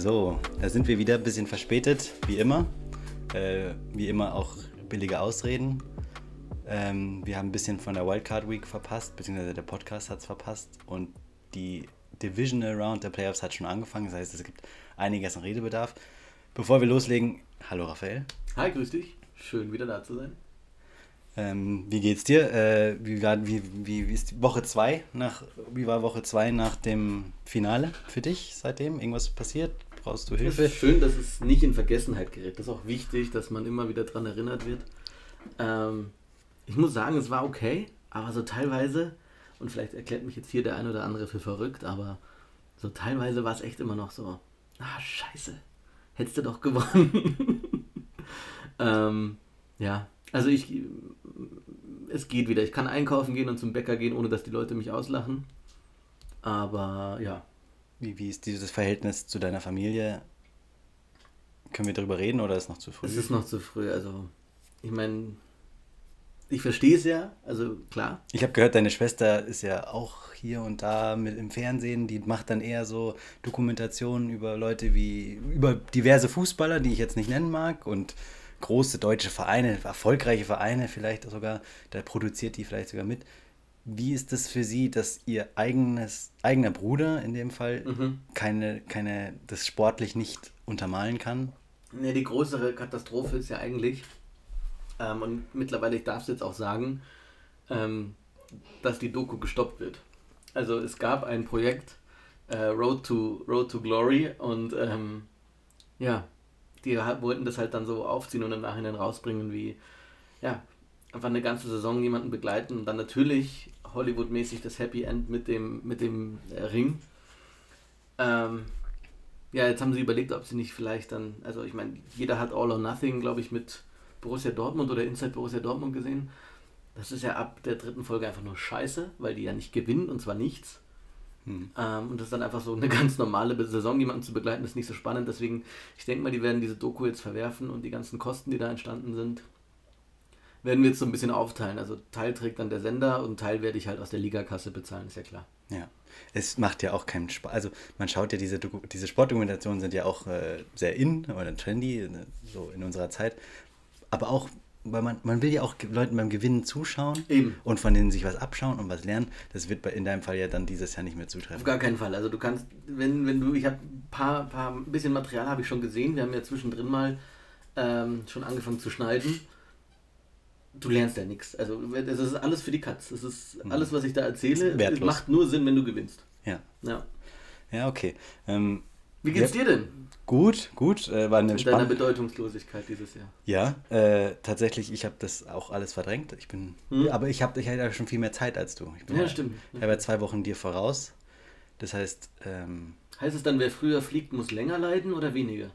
So, da sind wir wieder ein bisschen verspätet, wie immer. Äh, wie immer auch billige Ausreden. Ähm, wir haben ein bisschen von der Wildcard Week verpasst, beziehungsweise der Podcast hat es verpasst und die Divisional Round der Playoffs hat schon angefangen. Das heißt, es gibt einiges an Redebedarf. Bevor wir loslegen, hallo Raphael. Hi, grüß dich. Schön wieder da zu sein. Ähm, wie geht's dir? Äh, wie, war, wie, wie, wie ist Woche 2 nach wie war Woche 2 nach dem Finale für dich seitdem? Irgendwas passiert? Brauchst du Hilfe? Es ist schön, dass es nicht in Vergessenheit gerät. Das ist auch wichtig, dass man immer wieder daran erinnert wird. Ähm, ich muss sagen, es war okay, aber so teilweise, und vielleicht erklärt mich jetzt hier der ein oder andere für verrückt, aber so teilweise war es echt immer noch so, ah, scheiße, hättest du doch gewonnen. ähm, ja, also ich, es geht wieder. Ich kann einkaufen gehen und zum Bäcker gehen, ohne dass die Leute mich auslachen. Aber ja. Wie, wie ist dieses Verhältnis zu deiner Familie? Können wir darüber reden oder ist es noch zu früh? Es ist noch zu früh. Also, ich meine, ich verstehe es ja. Also, klar. Ich habe gehört, deine Schwester ist ja auch hier und da mit im Fernsehen. Die macht dann eher so Dokumentationen über Leute wie, über diverse Fußballer, die ich jetzt nicht nennen mag. Und große deutsche Vereine, erfolgreiche Vereine vielleicht sogar, da produziert die vielleicht sogar mit. Wie ist das für Sie, dass Ihr eigenes, eigener Bruder in dem Fall mhm. keine, keine, das sportlich nicht untermalen kann? Ne, die größere Katastrophe ist ja eigentlich, ähm, und mittlerweile, ich darf es jetzt auch sagen, ähm, dass die Doku gestoppt wird. Also es gab ein Projekt, äh, Road, to, Road to Glory, und ähm, ja, die wollten das halt dann so aufziehen und im Nachhinein rausbringen, wie, ja, einfach eine ganze Saison jemanden begleiten und dann natürlich Hollywood-mäßig das Happy End mit dem, mit dem äh, Ring. Ähm, ja, jetzt haben sie überlegt, ob sie nicht vielleicht dann, also ich meine, jeder hat All or Nothing, glaube ich, mit Borussia Dortmund oder Inside Borussia Dortmund gesehen. Das ist ja ab der dritten Folge einfach nur scheiße, weil die ja nicht gewinnen und zwar nichts. Hm. Ähm, und das ist dann einfach so eine ganz normale Saison, jemanden zu begleiten, ist nicht so spannend. Deswegen, ich denke mal, die werden diese Doku jetzt verwerfen und die ganzen Kosten, die da entstanden sind, werden wir jetzt so ein bisschen aufteilen. Also Teil trägt dann der Sender und Teil werde ich halt aus der Ligakasse bezahlen, ist ja klar. Ja. Es macht ja auch keinen Spaß. Also man schaut ja, diese, Doku diese Sportdokumentationen sind ja auch äh, sehr in oder trendy, so in unserer Zeit. Aber auch weil man, man will ja auch Leuten beim Gewinnen zuschauen Eben. und von denen sich was abschauen und was lernen. Das wird in deinem Fall ja dann dieses Jahr nicht mehr zutreffen. Auf gar keinen Fall. Also du kannst, wenn, wenn du, ich habe ein paar, paar, bisschen Material habe ich schon gesehen. Wir haben ja zwischendrin mal ähm, schon angefangen zu schneiden. Du lernst ja nichts. Also das ist alles für die Katz. Das ist mhm. alles, was ich da erzähle. Macht nur Sinn, wenn du gewinnst. Ja. Ja, ja okay. Ähm, Wie geht's ja. dir denn? Gut, gut. Äh, war eine Mit deiner Bedeutungslosigkeit dieses Jahr. Ja, äh, tatsächlich, ich habe das auch alles verdrängt. Ich bin, hm. aber ich habe ich hab ja schon viel mehr Zeit als du. ja, stimmt. Ich habe ja zwei Wochen dir voraus. Das heißt. Ähm, heißt es dann, wer früher fliegt, muss länger leiden oder weniger?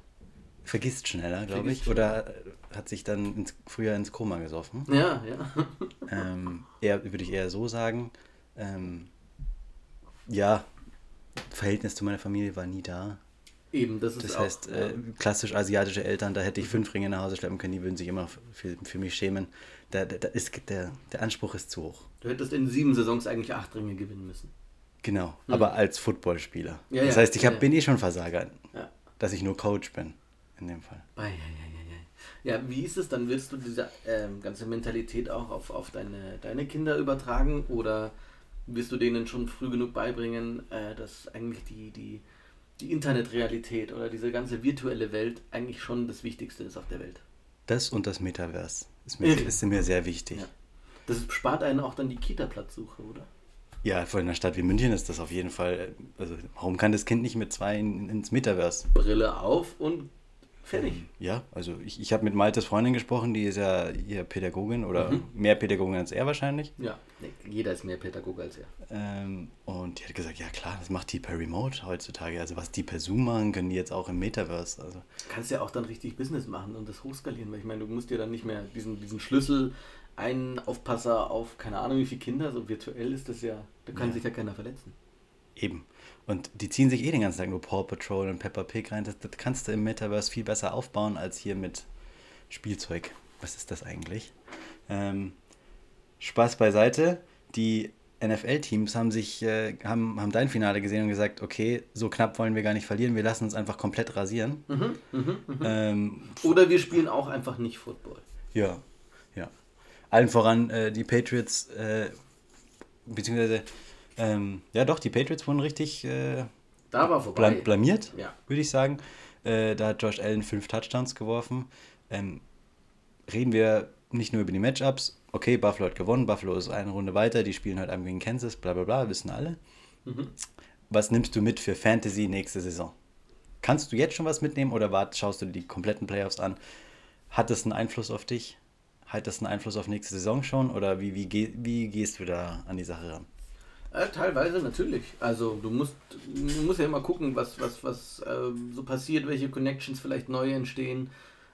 Vergisst schneller, glaube ich. Oder hat sich dann ins, früher ins Koma gesoffen. Ja, ja. ähm, eher, würde ich eher so sagen. Ähm, ja, Verhältnis zu meiner Familie war nie da. Eben, das ist Das heißt, äh, klassisch asiatische Eltern, da hätte ich fünf Ringe nach Hause schleppen können, die würden sich immer für, für mich schämen. Da, da, da ist, der, der Anspruch ist zu hoch. Du hättest in sieben Saisons eigentlich acht Ringe gewinnen müssen. Genau, hm. aber als Footballspieler. Ja, das ja, heißt, ich hab, ja, bin eh schon Versager, dass ich nur Coach bin, in dem Fall. Ja, wie ist es dann? Willst du diese ähm, ganze Mentalität auch auf, auf deine, deine Kinder übertragen oder wirst du denen schon früh genug beibringen, äh, dass eigentlich die, die die Internetrealität oder diese ganze virtuelle Welt eigentlich schon das Wichtigste ist auf der Welt. Das und das Metaverse ist mir, ist mir sehr wichtig. Ja. Das spart einen auch dann die Kita-Platzsuche, oder? Ja, vor einer Stadt wie München ist das auf jeden Fall. Also, warum kann das Kind nicht mit zwei in, ins Metaverse? Brille auf und Fertig. Ähm, ja, also ich, ich habe mit Maltes Freundin gesprochen, die ist ja hier Pädagogin oder mhm. mehr Pädagogin als er wahrscheinlich. Ja, jeder ist mehr Pädagoge als er. Ähm, und die hat gesagt, ja klar, das macht die per Remote heutzutage. Also was die per Zoom machen, können die jetzt auch im Metaverse. Also. Kannst ja auch dann richtig Business machen und das hochskalieren, weil ich meine, du musst dir dann nicht mehr diesen, diesen Schlüssel, einen Aufpasser auf keine Ahnung wie viele Kinder, so virtuell ist das ja, da kann ja. sich ja keiner verletzen. Eben. Und die ziehen sich eh den ganzen Tag nur Paw Patrol und Peppa Pig rein. Das, das kannst du im Metaverse viel besser aufbauen als hier mit Spielzeug. Was ist das eigentlich? Ähm, Spaß beiseite. Die NFL-Teams haben sich, äh, haben, haben dein Finale gesehen und gesagt, okay, so knapp wollen wir gar nicht verlieren, wir lassen uns einfach komplett rasieren. Mhm, mhm, mhm. Ähm, Oder wir spielen auch einfach nicht Football. ja, ja. Allen voran äh, die Patriots, äh, beziehungsweise, ähm, ja doch, die Patriots wurden richtig äh, Da war vorbei. blam blamiert, Ja. würde ich sagen. Äh, da hat Josh Allen fünf Touchdowns geworfen. Ähm, reden wir nicht nur über die Matchups. Okay, Buffalo hat gewonnen, Buffalo ist eine Runde weiter, die spielen heute Abend gegen Kansas, bla bla bla, wissen alle. Mhm. Was nimmst du mit für Fantasy nächste Saison? Kannst du jetzt schon was mitnehmen oder wart, schaust du dir die kompletten Playoffs an? Hat das einen Einfluss auf dich? Hat das einen Einfluss auf nächste Saison schon? Oder wie, wie, wie gehst du da an die Sache ran? Äh, teilweise natürlich. Also du musst, du musst ja immer gucken, was, was, was ähm, so passiert, welche Connections vielleicht neu entstehen.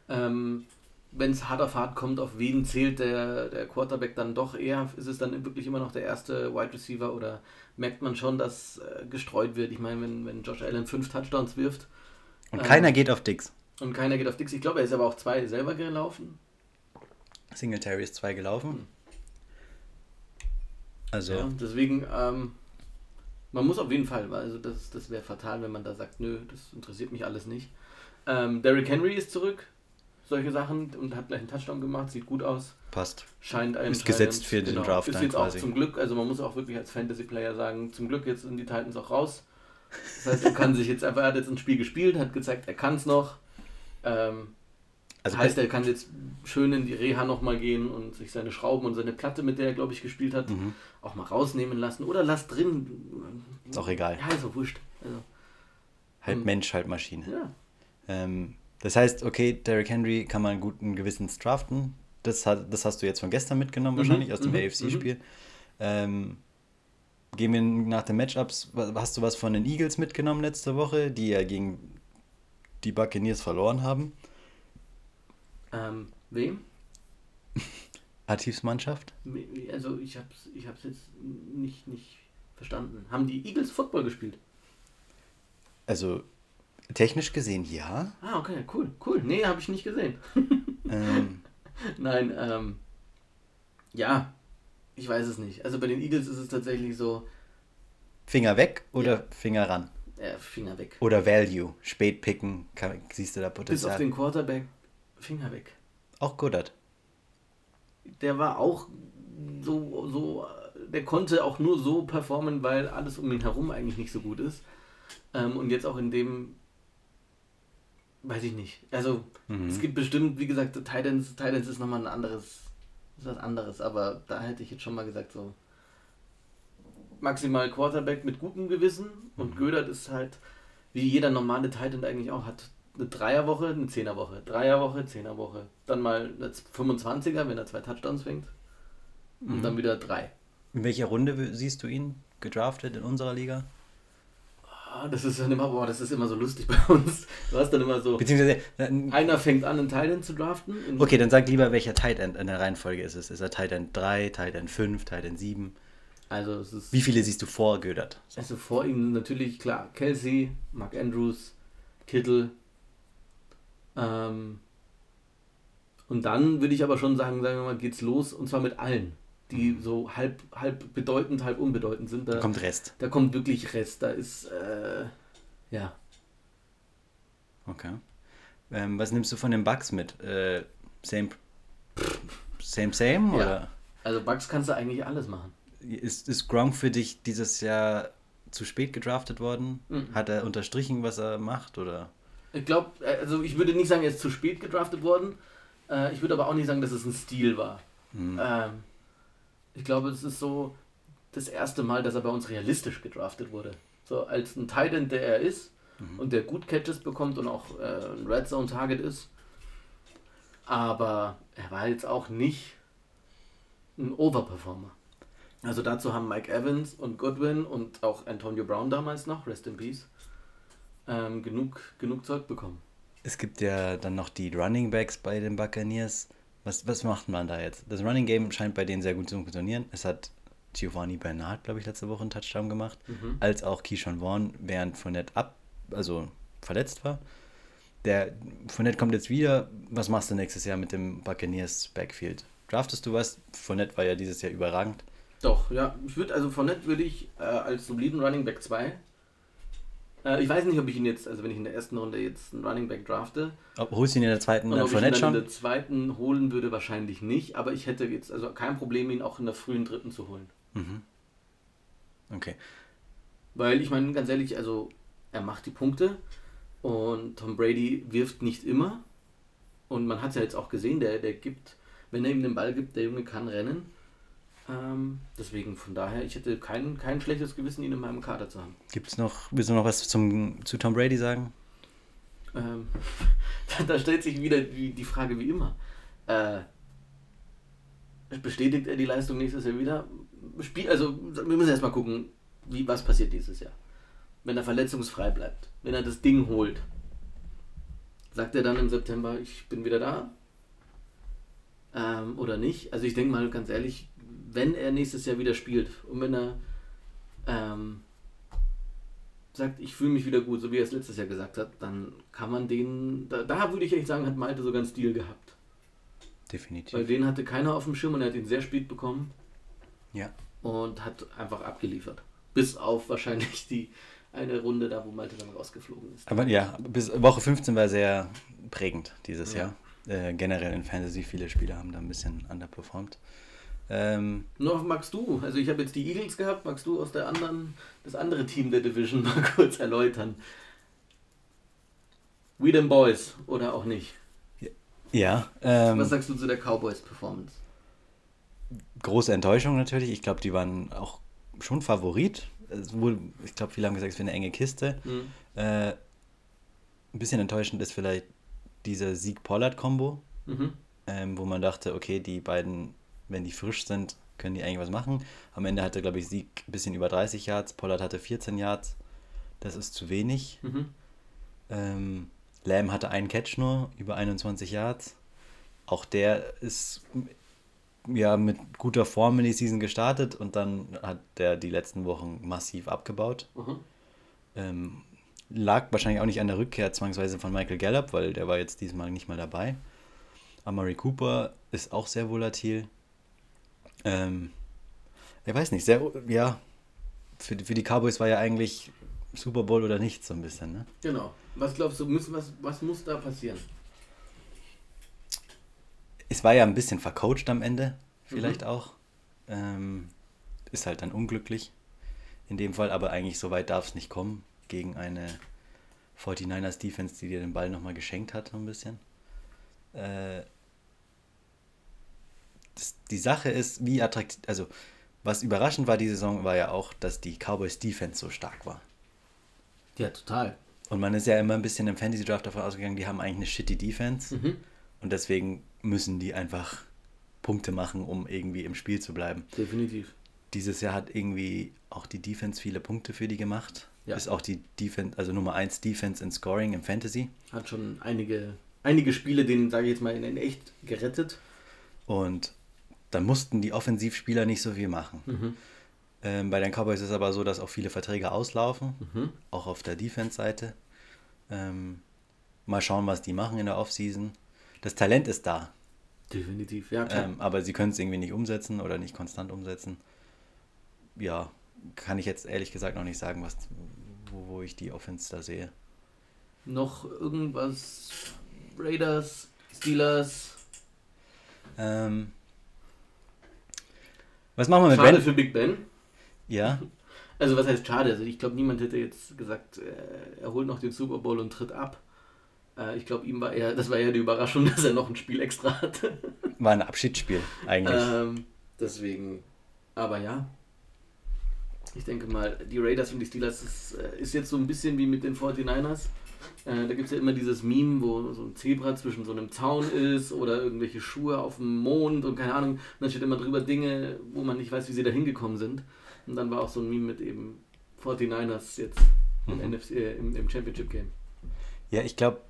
Ähm, Wenn es hart auf hart kommt, auf wen zählt der, der Quarterback dann doch eher? Ist es dann wirklich immer noch der erste Wide Receiver oder merkt man schon, dass äh, gestreut wird? Ich meine, wenn, wenn Josh Allen fünf Touchdowns wirft Und Ähm, keiner geht auf Dix. und keiner geht auf Dix, ich glaube, er ist aber auch zwei selber gelaufen. Singletary ist zwei gelaufen. Also, Ja, deswegen, ähm, man muss auf jeden Fall, also das, das wäre fatal, wenn man da sagt, nö, das interessiert mich alles nicht. Ähm, Derrick Henry ist zurück, solche Sachen und hat gleich einen Touchdown gemacht, sieht gut aus, passt. scheint ein Ist gesetzt für den Draft Ist dann jetzt quasi. auch zum Glück, also man muss auch wirklich als Fantasy-Player sagen, zum Glück jetzt sind die Titans auch raus. Das heißt, er kann sich jetzt einfach, er hat jetzt ein Spiel gespielt, hat gezeigt, er kann es noch. Ähm, Also, heißt, er kann jetzt schön in die Reha nochmal gehen und sich seine Schrauben und seine Platte, mit der er, glaube ich, gespielt hat, Mhm. auch mal rausnehmen lassen. Oder lass drin. Ist auch egal. Ja, ist auch wurscht. Also, halb Mhm. Mensch, halb Maschine. ja. Ähm, das heißt, okay, Derrick Henry kann man guten Gewissens draften. Das, hat, das hast du jetzt von gestern mitgenommen, Mhm, wahrscheinlich, aus dem mhm, AFC-Spiel. Ähm, gehen wir nach den Matchups. Hast du was von den Eagles mitgenommen letzte Woche, die ja gegen die Buccaneers verloren haben? Ähm, wem? Ativs Mannschaft? Also, ich hab's, ich hab's jetzt nicht, nicht verstanden. Haben die Eagles Football gespielt? Also, technisch gesehen ja. Ah, okay, cool, cool. Nee, habe ich nicht gesehen. Ähm, Nein, ähm, ja, ich weiß es nicht. Also bei den Eagles ist es tatsächlich so, Finger weg oder Ja. Finger ran? äh, Finger weg. Oder Value, spät picken, kann, siehst du da Bis auf Potenzial? den Quarterback, Finger weg. Auch Goddard. Der war auch so, so, der konnte auch nur so performen, weil alles um ihn herum eigentlich nicht so gut ist. Ähm, und jetzt auch in dem, weiß ich nicht. Also Mhm. es gibt bestimmt, wie gesagt, Titans, Titans ist nochmal ein anderes, ist was anderes, aber da hätte ich jetzt schon mal gesagt, so maximal Quarterback mit gutem Gewissen und Gödert ist halt, wie jeder normale Titan eigentlich auch, hat eine Dreierwoche, eine Zehnerwoche, Dreierwoche, Zehnerwoche, dann mal eine 25er, wenn er zwei Touchdowns fängt und dann wieder drei. In welcher Runde siehst du ihn gedraftet in unserer Liga? Ah, das ist dann immer, boah, das ist immer so lustig bei uns. Du hast dann immer so, Beziehungsweise, äh, einer fängt an, einen Titan zu draften. okay, dann sag lieber, welcher Tight End in der Reihenfolge ist es. Ist er Tight End 3, Tight End 5, Tight End 7? Also es ist Wie viele siehst du vor Gödert? Also vor ihm natürlich, klar, Kelsey, Mark Andrews, Kittel. Ähm, und dann würde ich aber schon sagen, sagen wir mal, geht's los und zwar mit allen, die so halb, halb bedeutend, halb unbedeutend sind. Da, Da kommt Rest. da kommt wirklich Rest. Da ist, äh, ja, Okay. Ähm, was nimmst du von den Bugs mit? Äh, same, same, same? Ja. Oder also Bugs kannst du eigentlich alles machen. ist, ist Gronk für dich dieses Jahr zu spät gedraftet worden? Mhm. Hat er unterstrichen, was er macht? Oder? Ich glaube, also ich würde nicht sagen, er ist zu spät gedraftet worden. Äh, ich würde aber auch nicht sagen, dass es ein Stil war. Hm. Ähm, ich glaube, es ist so das erste Mal, dass er bei uns realistisch gedraftet wurde. So als ein Titan, der er ist und der gut Catches bekommt und auch äh, ein Red Zone Target ist. Aber er war jetzt auch nicht ein Overperformer. Also dazu haben Mike Evans und Goodwin und auch Antonio Brown damals noch, Rest in Peace, ähm, genug, genug Zeug bekommen. Es gibt ja dann noch die Running Backs bei den Buccaneers. Was, was macht man da jetzt? Das Running Game scheint bei denen sehr gut zu funktionieren. Es hat Giovanni Bernard, glaube ich, letzte Woche einen Touchdown gemacht, Mhm. als auch Keyshawn Vaughn, während Fournette ab, also verletzt war. Der Fournette kommt jetzt wieder. Was machst du nächstes Jahr mit dem Buccaneers Backfield? Draftest du was? Fournette war ja dieses Jahr überragend. Doch, ja. Ich würde, also Fournette würde ich äh, als soliden Running Back 2. Äh, ich weiß nicht, ob ich ihn jetzt, also wenn ich in der ersten Runde jetzt einen Running Back drafte. Ob, holst du ihn in der zweiten dann Fournette dann in schon? der zweiten holen würde, wahrscheinlich nicht. Aber ich hätte jetzt also kein Problem, ihn auch in der frühen dritten zu holen. Okay. Weil ich meine, ganz ehrlich, also er macht die Punkte und Tom Brady wirft nicht immer. Und man hat es ja jetzt auch gesehen, der, der gibt, wenn er ihm den Ball gibt, der Junge kann rennen. Ähm, deswegen von daher, ich hätte kein, kein schlechtes Gewissen, ihn in meinem Kader zu haben. Gibt es noch, willst du noch was zum, zu Tom Brady sagen? Ähm, da, da stellt sich wieder die, die Frage wie immer. Äh, bestätigt er die Leistung nächstes Jahr wieder? Spiel, also wir müssen erstmal gucken, wie, was passiert dieses Jahr. Wenn er verletzungsfrei bleibt, wenn er das Ding holt, sagt er dann im September, ich bin wieder da? Ähm, oder nicht? Also ich denke mal ganz ehrlich, wenn er nächstes Jahr wieder spielt und wenn er ähm, sagt, ich fühle mich wieder gut, so wie er es letztes Jahr gesagt hat, dann kann man den, da, da würde ich echt sagen, hat Malte sogar einen Stil gehabt. Definitiv. Weil den hatte keiner auf dem Schirm und er hat ihn sehr spät bekommen ja. und hat einfach abgeliefert. Bis auf wahrscheinlich die eine Runde da, wo Malte dann rausgeflogen ist. Aber ja, bis Woche 15 war sehr prägend dieses Ja. Jahr. Äh, generell in Fantasy, viele Spieler haben da ein bisschen underperformed. Ähm, Noch magst du, also ich habe jetzt die Eagles gehabt, magst du aus der anderen, das andere Team der Division mal kurz erläutern? We them Boys oder auch nicht? ja, ähm, Was sagst du zu der Cowboys Performance? große Enttäuschung natürlich. Ich glaube, die waren auch schon Favorit. Ich glaube, viele haben gesagt, es wäre eine enge Kiste. Hm. Äh, ein bisschen enttäuschend ist vielleicht dieser Sieg-Pollard-Kombo, Mhm. ähm, wo man dachte, okay, die beiden, wenn die frisch sind, können die eigentlich was machen. Am Ende hatte, glaube ich, Sieg ein bisschen über 30 Yards, Pollard hatte 14 Yards. Das ist zu wenig. Mhm. Ähm, Lamb hatte einen Catch nur, über 21 Yards. Auch der ist ja mit guter Form in die Season gestartet und dann hat der die letzten Wochen massiv abgebaut. Mhm. Ähm, lag wahrscheinlich auch nicht an der Rückkehr zwangsweise von Michael Gallup, weil der war jetzt diesmal nicht mal dabei. Amari Cooper ist auch sehr volatil. Ähm, ich weiß nicht, sehr, ja, für, die- für die Cowboys war ja eigentlich Super Bowl oder nichts so ein bisschen, ne? Genau. Was glaubst du, müssen, was, was muss da passieren? Es war ja ein bisschen vercoacht am Ende, vielleicht auch. Ähm, ist halt dann unglücklich in dem Fall, aber eigentlich so weit darf es nicht kommen gegen eine 49ers Defense, die dir den Ball nochmal geschenkt hat, so ein bisschen. Äh, das, die Sache ist, wie attraktiv, also was überraschend war die Saison, war ja auch, dass die Cowboys Defense so stark war. Ja, total. Und man ist ja immer ein bisschen im Fantasy Draft davon ausgegangen, die haben eigentlich eine shitty Defense. Mhm. Und deswegen müssen die einfach Punkte machen, um irgendwie im Spiel zu bleiben. Definitiv. Dieses Jahr hat irgendwie auch die Defense viele Punkte für die gemacht. Ja. Ist auch die Defense, also Nummer 1 Defense in Scoring im Fantasy. Hat schon einige, einige Spiele, den sage ich jetzt mal, in, in echt gerettet. Und dann mussten die Offensivspieler nicht so viel machen. Mhm. Ähm, bei den Cowboys ist es aber so, dass auch viele Verträge auslaufen, Mhm. auch auf der Defense-Seite. Ähm, mal schauen, was die machen in der Offseason. Das Talent ist da, Definitiv, ja klar. ähm, aber sie können es irgendwie nicht umsetzen oder nicht konstant umsetzen. Ja, kann ich jetzt ehrlich gesagt noch nicht sagen, was, wo, wo ich die Offense da sehe. Noch irgendwas? Raiders, Steelers. Ähm, was machen wir mit Schade Ben? für Big Ben. Ja, Also was heißt schade? Also ich glaube, niemand hätte jetzt gesagt, äh, er holt noch den Super Bowl und tritt ab. Äh, ich glaube, ihm war eher, das war eher die Überraschung, dass er noch ein Spiel extra hatte. war ein Abschiedsspiel eigentlich. ähm, deswegen, aber ja. Ich denke mal, die Raiders und die Steelers ist, äh, ist jetzt so ein bisschen wie mit den 49ers. Äh, da gibt es ja immer dieses Meme, wo so ein Zebra zwischen so einem Zaun ist oder irgendwelche Schuhe auf dem Mond und keine Ahnung. Und dann steht immer drüber Dinge, wo man nicht weiß, wie sie da hingekommen sind. Und dann war auch so ein Meme mit eben 49ers jetzt im, Mhm. NFC, äh, im, im Championship Game. Ja, ich glaube,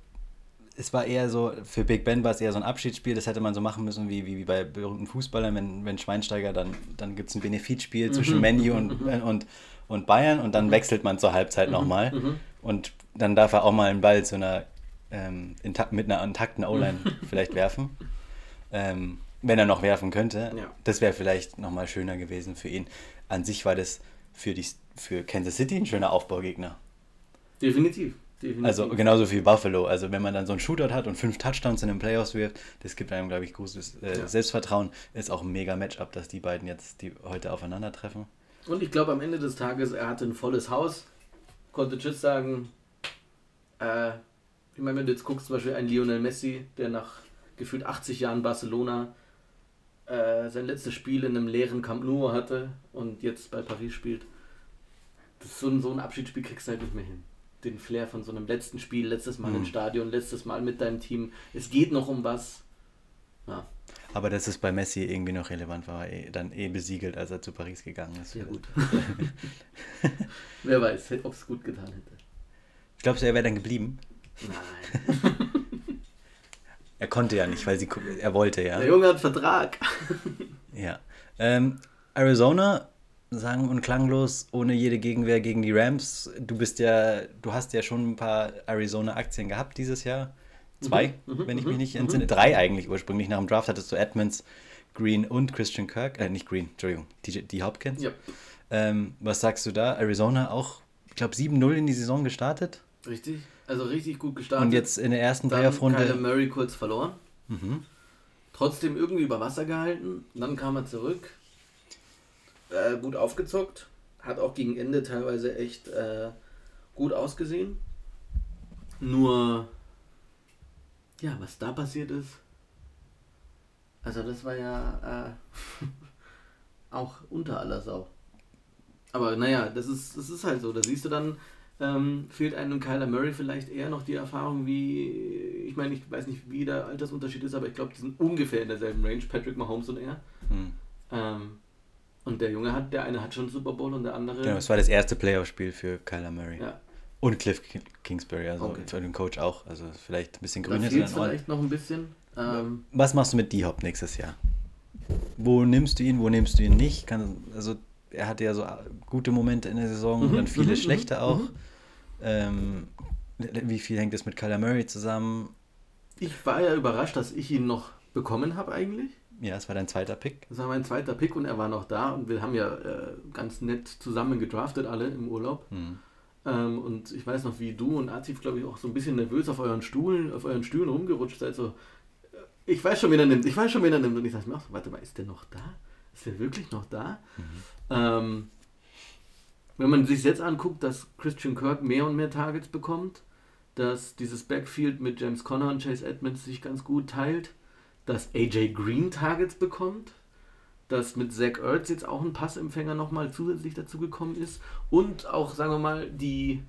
es war eher so, für Big Ben war es eher so ein Abschiedsspiel, das hätte man so machen müssen wie, wie, wie bei berühmten Fußballern, wenn, wenn Schweinsteiger, dann, dann gibt es ein Benefitspiel zwischen Mhm. Menu und, und, und Bayern und dann wechselt man zur Halbzeit nochmal Mhm. Und dann darf er auch mal einen Ball zu einer, ähm, mit einer intakten O-Line vielleicht werfen. Ähm, wenn er noch werfen könnte. Ja. Das wäre vielleicht nochmal schöner gewesen für ihn. An sich war das für, die, für Kansas City ein schöner Aufbaugegner. Definitiv. Definitiv. Also genauso wie Buffalo. Also wenn man dann so einen Shootout hat und fünf Touchdowns in den Playoffs wirft, das gibt einem, glaube ich, großes äh, Ja. Selbstvertrauen. Ist auch ein mega Matchup, dass die beiden jetzt die heute aufeinandertreffen. Und ich glaube, am Ende des Tages, er hatte ein volles Haus, konnte Tschüss sagen. Äh, ich meine, wenn du jetzt guckst, zum Beispiel ein Lionel Messi, der nach gefühlt 80 Jahren Barcelona äh, sein letztes Spiel in einem leeren Camp Nou hatte und jetzt bei Paris spielt. Das so, ein, so ein Abschiedsspiel kriegst du halt nicht mehr hin. Den Flair von so einem letzten Spiel, letztes Mal Mhm. im Stadion, letztes Mal mit deinem Team. Es geht noch um was. Ja, Aber dass es bei Messi irgendwie noch relevant war, eh, dann eh besiegelt, als er zu Paris gegangen ist. sehr gut. Wer weiß, ob es gut getan hätte. Glaubst du, er wäre dann geblieben? Nein. Er konnte ja nicht, weil sie er wollte ja. Der Junge hat Vertrag. Ja. Ähm, Arizona, sagen und klanglos, ohne jede Gegenwehr gegen die Rams. Du bist ja, du hast ja schon ein paar Arizona-Aktien gehabt dieses Jahr. Zwei, Mhm, wenn ich mhm, mich nicht mhm. entsinne. Drei eigentlich ursprünglich. Nach dem Draft hattest du Edmonds, Green und Christian Kirk. Äh, nicht Green, Entschuldigung, die, die Hopkins. Ja, Ähm, was sagst du da? Arizona auch, ich glaube, 7-0 in die Saison gestartet. richtig. Also richtig gut gestartet. Und jetzt in der ersten dann Kyler Playoff-Runde. Murray kurz verloren. Mhm. Trotzdem irgendwie über Wasser gehalten. Dann kam er zurück. Äh, gut aufgezockt. Hat auch gegen Ende teilweise echt äh, gut ausgesehen. Nur, ja, was da passiert ist. Also, das war ja äh, auch unter aller Sau. Aber naja, das ist, das ist halt so. Da siehst du dann, ähm, fehlt einem Kyler Murray vielleicht eher noch die Erfahrung wie, ich meine, ich weiß nicht, wie der Altersunterschied ist, aber ich glaube, die sind ungefähr in derselben Range, Patrick Mahomes und er. Hm. Ähm, und der Junge hat, der eine hat schon Super Bowl und der andere. Genau, es war das erste Playoff-Spiel für Kyler Murray. ja, Und Cliff Ki- Kingsbury, also Okay. für den Coach auch. Also vielleicht ein bisschen da grün fehlt vielleicht noch ein bisschen. Ähm, Was machst du mit D-Hop nächstes Jahr? Wo nimmst du ihn, wo nimmst du ihn nicht? Kann, also er hatte ja so gute Momente in der Saison und Mhm, dann viele mhm, schlechte mhm, auch. mhm. Ähm, wie viel hängt es mit Kyler Murray zusammen? ich war ja überrascht, dass ich ihn noch bekommen habe eigentlich. Ja, es war dein zweiter Pick. Das war mein zweiter Pick und er war noch da und wir haben ja äh, ganz nett zusammen gedraftet alle im Urlaub. Hm. Ähm, und ich weiß noch, wie du und Atif, glaube ich, auch so ein bisschen nervös auf euren Stuhlen, auf euren Stühlen rumgerutscht seid. So, äh, ich weiß schon, wen er nimmt, ich weiß schon, wen er nimmt. Und ich dachte mir auch so, warte mal, ist der noch da? Ist der wirklich noch da? Ähm, wenn man sich jetzt anguckt, dass Christian Kirk mehr und mehr Targets bekommt, dass dieses Backfield mit James Conner und Chase Edmonds sich ganz gut teilt, dass AJ Green Targets bekommt, dass mit Zach Ertz jetzt auch ein Passempfänger nochmal zusätzlich dazu gekommen ist und auch, sagen wir mal, die,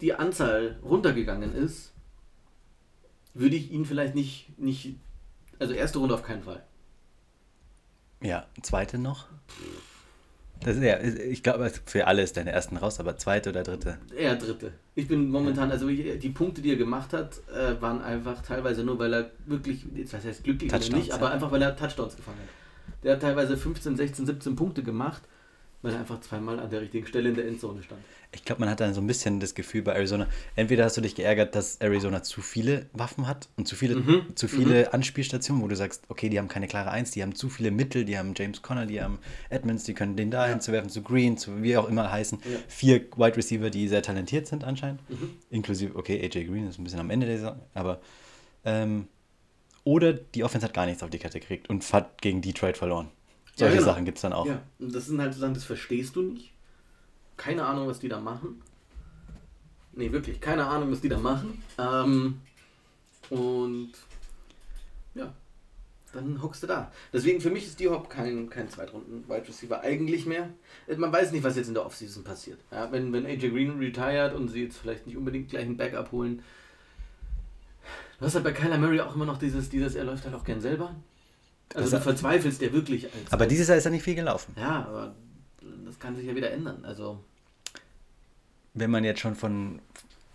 die Anzahl runtergegangen ist, würde ich ihn vielleicht nicht, nicht, also erste Runde auf keinen Fall. Ja, zweite noch? Das ist ja, ich glaube, für alle ist deine ersten raus, aber zweite oder dritte? Eher dritte. Ich bin momentan, also die Punkte, die er gemacht hat, äh, waren einfach teilweise nur, weil er wirklich, jetzt was heißt glücklich oder Touchdowns, nicht, aber ja. einfach weil er Touchdowns gefangen hat. Der hat teilweise 15, 16, 17 Punkte gemacht, weil er einfach zweimal an der richtigen Stelle in der Endzone stand. Ich glaube, man hat dann so ein bisschen das Gefühl bei Arizona, entweder hast du dich geärgert, dass Arizona zu viele Waffen hat und zu viele, Mhm, zu viele Anspielstationen, wo du sagst, okay, die haben keine klare Eins, die haben zu viele Mittel, die haben James Conner, die haben Edmonds, die können den da hinzuwerfen, zu Green, zu wie auch immer heißen. Ja. Vier Wide Receiver, die sehr talentiert sind anscheinend. Mhm. Inklusive, okay, AJ Green ist ein bisschen am Ende der Saison, aber ähm, oder die Offense hat gar nichts auf die Kette gekriegt und hat gegen Detroit verloren. Ja, Solche genau. Sachen gibt es dann auch. Ja, und das sind halt so Sachen, das verstehst du nicht. Keine Ahnung, was die da machen. Nee, wirklich, keine Ahnung, was die da machen. Ähm, und ja, dann hockst du da. Deswegen für mich ist die Hop kein, kein Zweitrunden-Wide Receiver eigentlich mehr. Äh, Man weiß nicht, was jetzt in der Offseason passiert. Ja, wenn, wenn AJ Green retired und sie jetzt vielleicht nicht unbedingt gleich ein Backup holen. Du hast halt bei Kyler Murray auch immer noch dieses, dieses er läuft halt auch gern selber. Also Das- du verzweifelst ja wirklich Aber dieses Jahr ist ja nicht viel gelaufen. ja, aber das kann sich ja wieder ändern. Also, wenn man jetzt schon von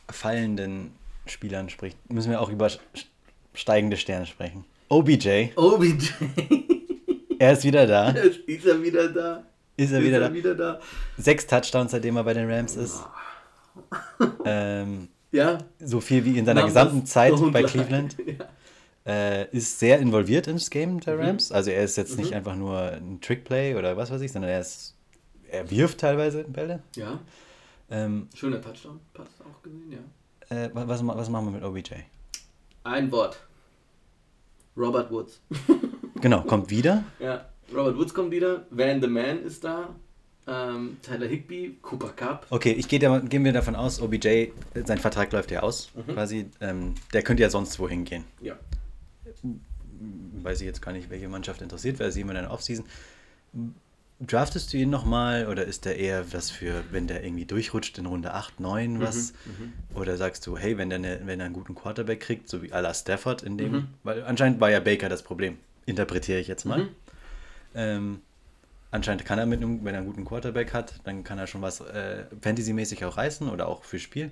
fallenden Spielern spricht, müssen wir auch über steigende Sterne sprechen. OBJ, OBJ, er ist wieder da. ist er wieder da? Ist er wieder da? wieder da? Sechs Touchdowns, seitdem er bei den Rams ist. Ähm, Ja. so viel wie in seiner Numbers gesamten Zeit bei. Cleveland. Ja. Äh, ist sehr involviert ins Game der Mhm. Rams. Also er ist jetzt nicht Mhm. einfach nur ein Trickplay oder was weiß ich, sondern er ist, er wirft teilweise Bälle. Ja, Ähm, schöner Touchdown, passt auch gesehen, ja. äh, wa- was, was machen wir mit OBJ? Ein Wort. Robert Woods. Genau, kommt wieder. Ja, Robert Woods kommt wieder, Van the Man ist da, ähm, Tyler Higby, Cooper Cup. Okay, ich gehe da, gehen wir davon aus, OBJ, sein Vertrag läuft ja aus, Mhm. quasi. Ähm, der könnte ja sonst wohin gehen. Ja. Weiß ich jetzt gar nicht, welche Mannschaft interessiert wäre, sehen wir in der Offseason. Draftest du ihn nochmal oder ist der eher was für, wenn der irgendwie durchrutscht in Runde 8, 9, was? Mhm. Oder sagst du, hey, wenn der, eine, wenn er einen guten Quarterback kriegt, so wie à la Stafford in dem, Mhm. weil anscheinend war ja Baker das Problem, interpretiere ich jetzt mal. Mhm. Ähm, anscheinend kann er mit einem, wenn er einen guten Quarterback hat, dann kann er schon was äh, Fantasy-mäßig auch reißen oder auch für Spiel.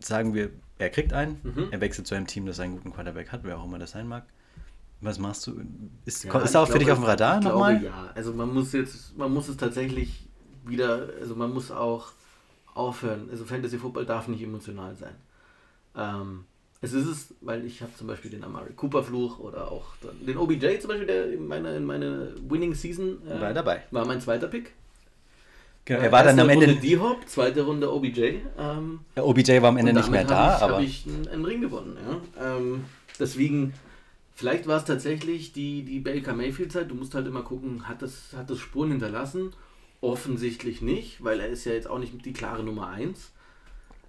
Sagen wir, er kriegt einen, Mhm. er wechselt zu einem Team, das einen guten Quarterback hat, wer auch immer das sein mag. Was machst du? Ist, Ja, ist er auch für dich auf dem Radar ich glaube, nochmal? Ja, also man muss jetzt, man muss es tatsächlich wieder, also man muss auch aufhören. Also Fantasy Football darf nicht emotional sein. Ähm, es ist es, weil ich habe zum Beispiel den Amari Cooper Fluch oder auch den OBJ zum Beispiel, der in meiner in meine Winning Season äh, War dabei. war mein zweiter Pick. Genau, er war dann am Ende. Runde D-Hop, zweite Runde OBJ. Ähm, Der OBJ war am Ende nicht mehr da, ich, aber habe ich einen, einen Ring gewonnen. Ja? Ähm, deswegen, vielleicht war es tatsächlich die, die Baker Mayfield-Zeit. Du musst halt immer gucken, hat das, hat das Spuren hinterlassen? Offensichtlich nicht, weil er ist ja jetzt auch nicht die klare Nummer 1.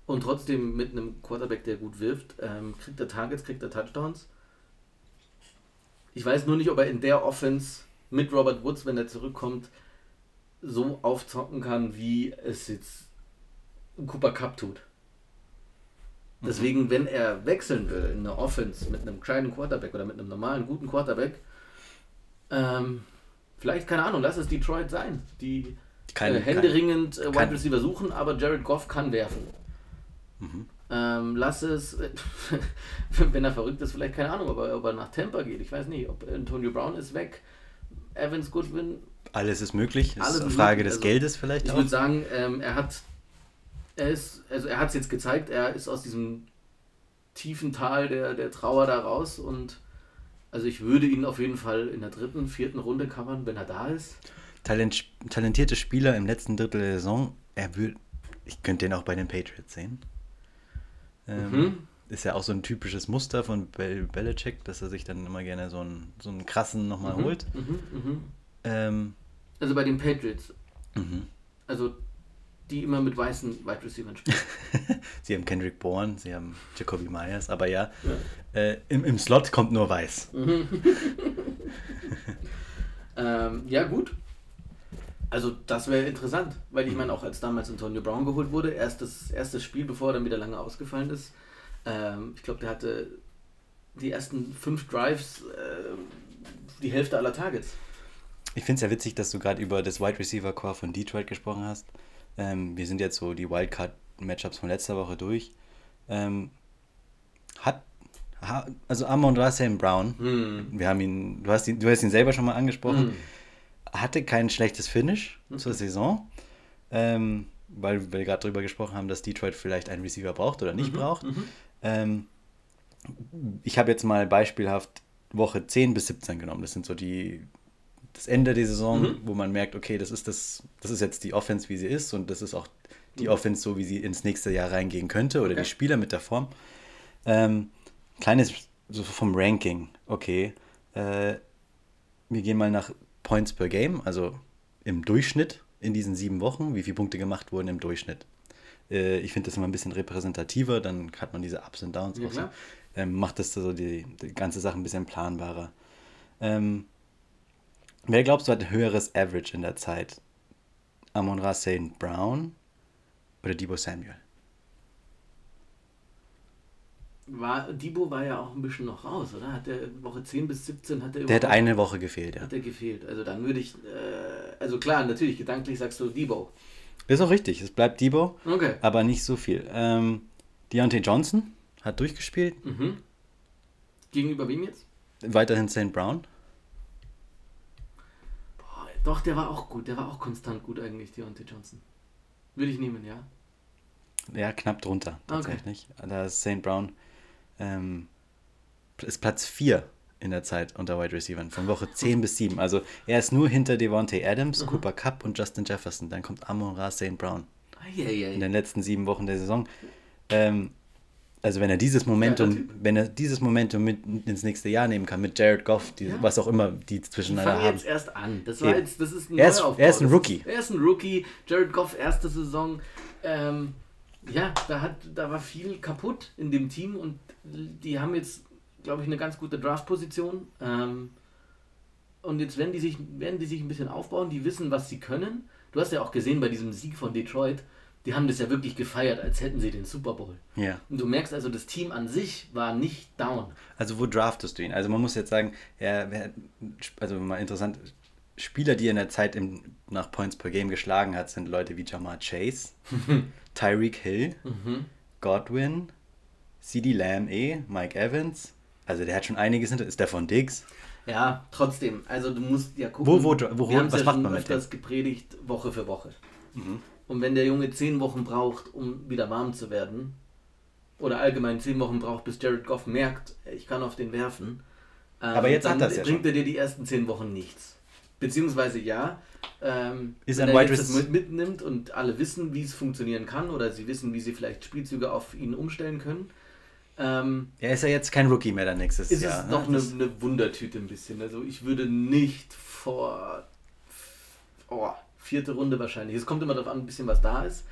Und trotzdem mit einem Quarterback, der gut wirft, ähm, kriegt er Targets, kriegt er Touchdowns. Ich weiß nur nicht, ob er in der Offense mit Robert Woods, wenn er zurückkommt, so aufzocken kann, wie es jetzt Cooper Cup tut. Deswegen, wenn er wechseln will in eine Offense mit einem kleinen Quarterback oder mit einem normalen, guten Quarterback, ähm, vielleicht, keine Ahnung, lass es Detroit sein, die Kein- äh, händeringend äh, Wide kein- Receiver suchen, aber Jared Goff kann werfen. Mhm. Ähm, lass es, wenn er verrückt ist, vielleicht keine Ahnung, ob er, ob er nach Tampa geht. Ich weiß nicht, ob Antonio Brown ist weg, Evans Goodwin. alles ist möglich. Alles ist eine Frage möglich. des Also, Geldes vielleicht Ich auch. würde sagen, ähm, er hat, er ist, also er hat es jetzt gezeigt, er ist aus diesem tiefen Tal der, der Trauer da raus und also ich würde ihn auf jeden Fall in der dritten, vierten Runde covern, wenn er da ist. Talent, talentierte Spieler im letzten Drittel der Saison. Er will, ich könnte den auch bei den Patriots sehen. Ähm, Mhm. Ist ja auch so ein typisches Muster von Bel Belichick, dass er sich dann immer gerne so einen, so einen krassen nochmal Mhm, holt. Mhm, mhm. Ähm, Also bei den Patriots, mhm. also die immer mit weißen Wide Receivers spielen. Sie haben Kendrick Bourne, sie haben Jacoby Myers, aber ja, Ja. äh, im, im Slot kommt nur weiß. Ähm, ja, gut. Also das wäre interessant, weil ich meine, auch als damals Antonio Brown geholt wurde, erstes, erstes Spiel, bevor er dann wieder lange ausgefallen ist, ähm, ich glaube, der hatte die ersten fünf Drives äh, die Hälfte aller Targets. Ich finde es ja witzig, dass du gerade über das Wide Receiver Core von Detroit gesprochen hast. Ähm, wir sind jetzt so die Wildcard-Matchups von letzter Woche durch. Ähm, hat, ha, also Amon Rassam Brown, Hm. wir haben ihn, du hast ihn, du hast ihn selber schon mal angesprochen, Hm. Hatte kein schlechtes Finish Mhm. zur Saison, ähm, weil wir gerade darüber gesprochen haben, dass Detroit vielleicht einen Receiver braucht oder nicht Mhm, braucht. mhm. Ähm, ich habe jetzt mal beispielhaft Woche 10 bis 17 genommen. Das sind so die das Ende der Saison, Mhm. wo man merkt, okay, das ist das, das ist jetzt die Offense, wie sie ist, und das ist auch die Mhm. Offense, so wie sie ins nächste Jahr reingehen könnte, oder Okay. die Spieler mit der Form. Ähm, kleines, so vom Ranking, okay. Äh, wir gehen mal nach Points per Game, also im Durchschnitt in diesen sieben Wochen, wie viele Punkte gemacht wurden im Durchschnitt. Äh, ich finde das immer ein bisschen repräsentativer, dann hat man diese Ups und Downs Ja, auch so. Ähm, macht das so die, die ganze Sache ein bisschen planbarer. Ähm, wer glaubst du hat ein höheres Average in der Zeit? Amon Ra St. Brown oder Debo Samuel? War, Debo war ja auch ein bisschen noch raus, oder? Hat der Woche 10 bis 17 hat er Der hat eine Woche gefehlt, ja. hat er gefehlt. Also dann würde ich, äh, also klar, natürlich, gedanklich sagst du Debo. Ist auch richtig, es bleibt Debo, Okay. aber nicht so viel. Ähm, Deontay Johnson hat durchgespielt, Mhm. Gegenüber wem jetzt? weiterhin St. Brown. Boah, doch, der war auch gut. Der war auch konstant gut eigentlich, Deontay Johnson. Würde ich nehmen, ja. Ja, knapp drunter, Okay. tatsächlich. Da ist St. Brown ähm, ist Platz 4 in der Zeit unter Wide Receivers, von Woche 10 bis 7. Also er ist nur hinter Devontae Adams, mhm. Cooper Cup und Justin Jefferson. Dann kommt Amon Ra St. Brown. Eieiei. In den letzten sieben Wochen der Saison. Ähm, also wenn er dieses Momentum, wenn er dieses Momentum mit ins nächste Jahr nehmen kann, mit Jared Goff, die, ja. was auch immer die zwischeneinander haben. jetzt erst an. Das, war jetzt, das ist ein er, ist, er ist ein Rookie. er ist ein Rookie. Jared Goff, erste Saison. Ähm, ja, da, hat, da war viel kaputt in dem Team und die haben jetzt, glaube ich, eine ganz gute Draft-Position. Ähm, und jetzt werden die, sich, werden die sich ein bisschen aufbauen, die wissen, was sie können. Du hast ja auch gesehen bei diesem Sieg von Detroit, die haben das ja wirklich gefeiert, als hätten sie den Super Bowl. Ja. Und du merkst also, das Team an sich war nicht down. Also wo draftest du ihn? Also man muss jetzt sagen, er, also mal interessant, Spieler, die er in der Zeit im, nach Points per Game geschlagen hat, sind Leute wie Jamar Chase, Tyreek Hill, mhm. Godwin, CD Lamb eh, Mike Evans. Also der hat schon einiges hinter. Ist der von Diggs? Ja, trotzdem. Also du musst ja gucken. Wo, wo, wo, wir was ja macht man mit dem? gepredigt, Woche für Woche. Mhm. Und wenn der Junge zehn Wochen braucht, um wieder warm zu werden, oder allgemein zehn Wochen braucht, bis Jared Goff merkt, ich kann auf den werfen, ähm, aber jetzt dann hat das ja bringt schon. er dir die ersten zehn Wochen nichts. Beziehungsweise ja, ähm, ist wenn er jetzt das mit, mitnimmt und alle wissen, wie es funktionieren kann, oder sie wissen, wie sie vielleicht Spielzüge auf ihn umstellen können. Ähm, er ist ja jetzt kein Rookie mehr dann nächstes ist Jahr. Ist ne? doch eine, eine Wundertüte ein bisschen. Also ich würde nicht vor oh, vierte Runde wahrscheinlich. Es kommt immer darauf an, ein bisschen was da ist.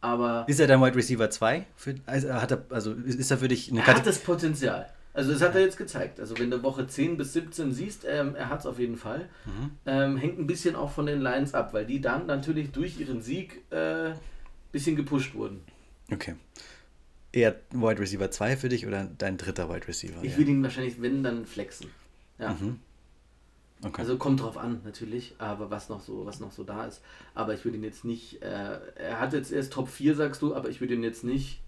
Aber ist er dann Wide Receiver 2? Für, also, hat er, also ist er für dich eine Er hat das Potenzial. Also das hat er jetzt gezeigt. Also wenn du Woche 10 bis 17 siehst, ähm, er hat es auf jeden Fall. Mhm. Ähm, hängt ein bisschen auch von den Lions ab, weil die dann natürlich durch ihren Sieg ein äh, bisschen gepusht wurden. Okay. Eher Wide Receiver 2 für dich oder dein dritter Wide Receiver? Ich ja. würde ihn wahrscheinlich, wenn, dann flexen. Ja. Mhm. Okay. Also kommt drauf an, natürlich, aber was noch so, was noch so da ist. Aber ich würde ihn jetzt nicht, äh, er hat jetzt erst Top 4, sagst du, aber ich würde ihn jetzt nicht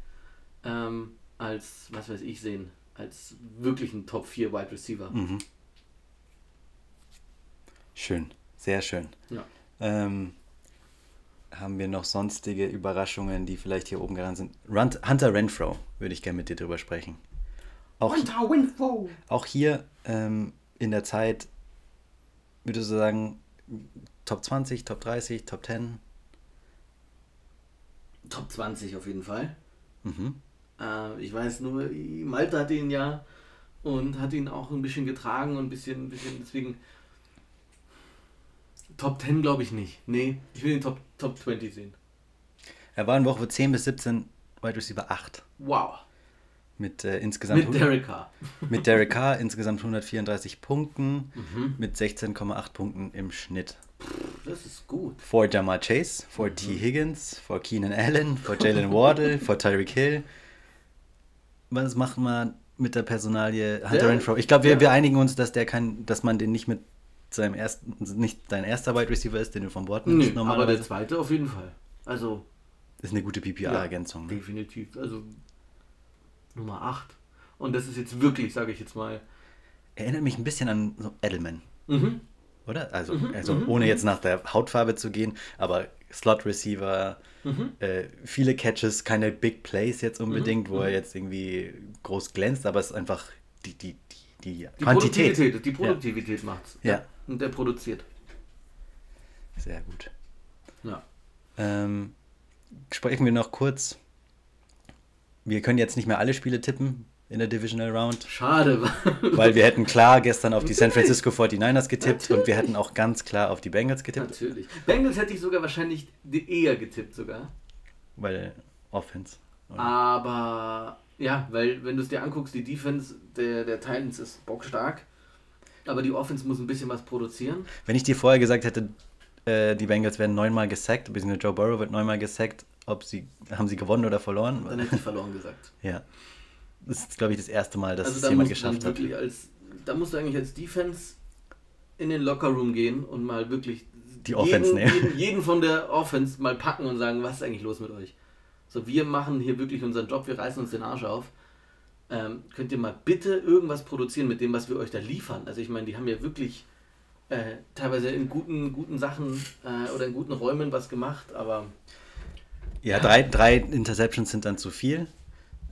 ähm, als, was weiß ich, sehen, als wirklichen Top 4 Wide Receiver. Mhm. Schön, sehr schön. Ja. Ähm, haben wir noch sonstige Überraschungen, die vielleicht hier oben gerannt sind? Hunter Renfro würde ich gerne mit dir drüber sprechen. Auch, Hunter Renfro! Auch hier ähm, in der Zeit würdest du sagen, Top 20, Top 30, Top 10? Top 20 auf jeden Fall. Mhm. Äh, ich weiß nur, Malte hat ihn ja und hat ihn auch ein bisschen getragen und ein bisschen, ein bisschen deswegen. Top 10 glaube ich nicht. Nee, ich will den Top, Top 20 sehen. Er war in Woche 10 bis 17 Wide Receiver 8. Wow. Mit äh, insgesamt. Mit Derek Carr. Mit Derek Carr insgesamt 134 Punkten. Mhm. Mit 16,8 Punkten im Schnitt. Das ist gut. Vor Jamar Chase, vor mhm. T. Higgins, vor Keenan Allen, vor Jalen Wardle, vor Tyreek Hill. Was macht man mit der Personalie Hunter Renfro? Ich glaube, wir, ja. wir einigen uns, dass der kein, dass man den nicht mit seinem ersten, nicht dein erster Wide Receiver ist, den du vom Bord nimmst. Nee, aber der zweite auf jeden Fall. Also. Ist eine gute PPR-Ergänzung. Ja, ne? definitiv. Also Nummer 8. Und das ist jetzt wirklich, sage ich jetzt mal. Erinnert mich ein bisschen an so Edelman. Mhm. Oder? Also, mhm, also mhm, ohne mhm. jetzt nach der Hautfarbe zu gehen, aber Slot Receiver, mhm. äh, viele Catches, keine Big Plays jetzt unbedingt, wo er jetzt irgendwie groß glänzt, aber es ist einfach die, die, die, die, die Quantität. Produktivität, die Produktivität ja. macht's. Ja. Und der produziert. Sehr gut. Ja. Ähm, sprechen wir noch kurz wir können jetzt nicht mehr alle Spiele tippen in der Divisional Round. Schade. weil wir hätten klar gestern auf die San Francisco 49ers getippt Natürlich. und wir hätten auch ganz klar auf die Bengals getippt. Natürlich. Bengals hätte ich sogar wahrscheinlich eher getippt sogar. Weil Offense. Oder? Aber ja, weil wenn du es dir anguckst, die Defense der, der Titans ist bockstark. Aber die Offense muss ein bisschen was produzieren. Wenn ich dir vorher gesagt hätte, äh, die Bengals werden neunmal gesackt, beziehungsweise Joe Burrow wird neunmal gesackt, ob sie, haben sie gewonnen oder verloren? Dann hätte ich verloren gesagt. ja. Das ist, glaube ich, das erste Mal, dass also es jemand geschafft hat. Als, da musst du eigentlich als Defense in den Lockerroom gehen und mal wirklich die jeden, Offense nehmen. Jeden, jeden, von der Offense mal packen und sagen, was ist eigentlich los mit euch? So, wir machen hier wirklich unseren Job, wir reißen uns den Arsch auf. Ähm, könnt ihr mal bitte irgendwas produzieren mit dem, was wir euch da liefern? Also ich meine, die haben ja wirklich äh, teilweise in guten, guten Sachen äh, oder in guten Räumen was gemacht, aber ja, drei, drei Interceptions sind dann zu viel.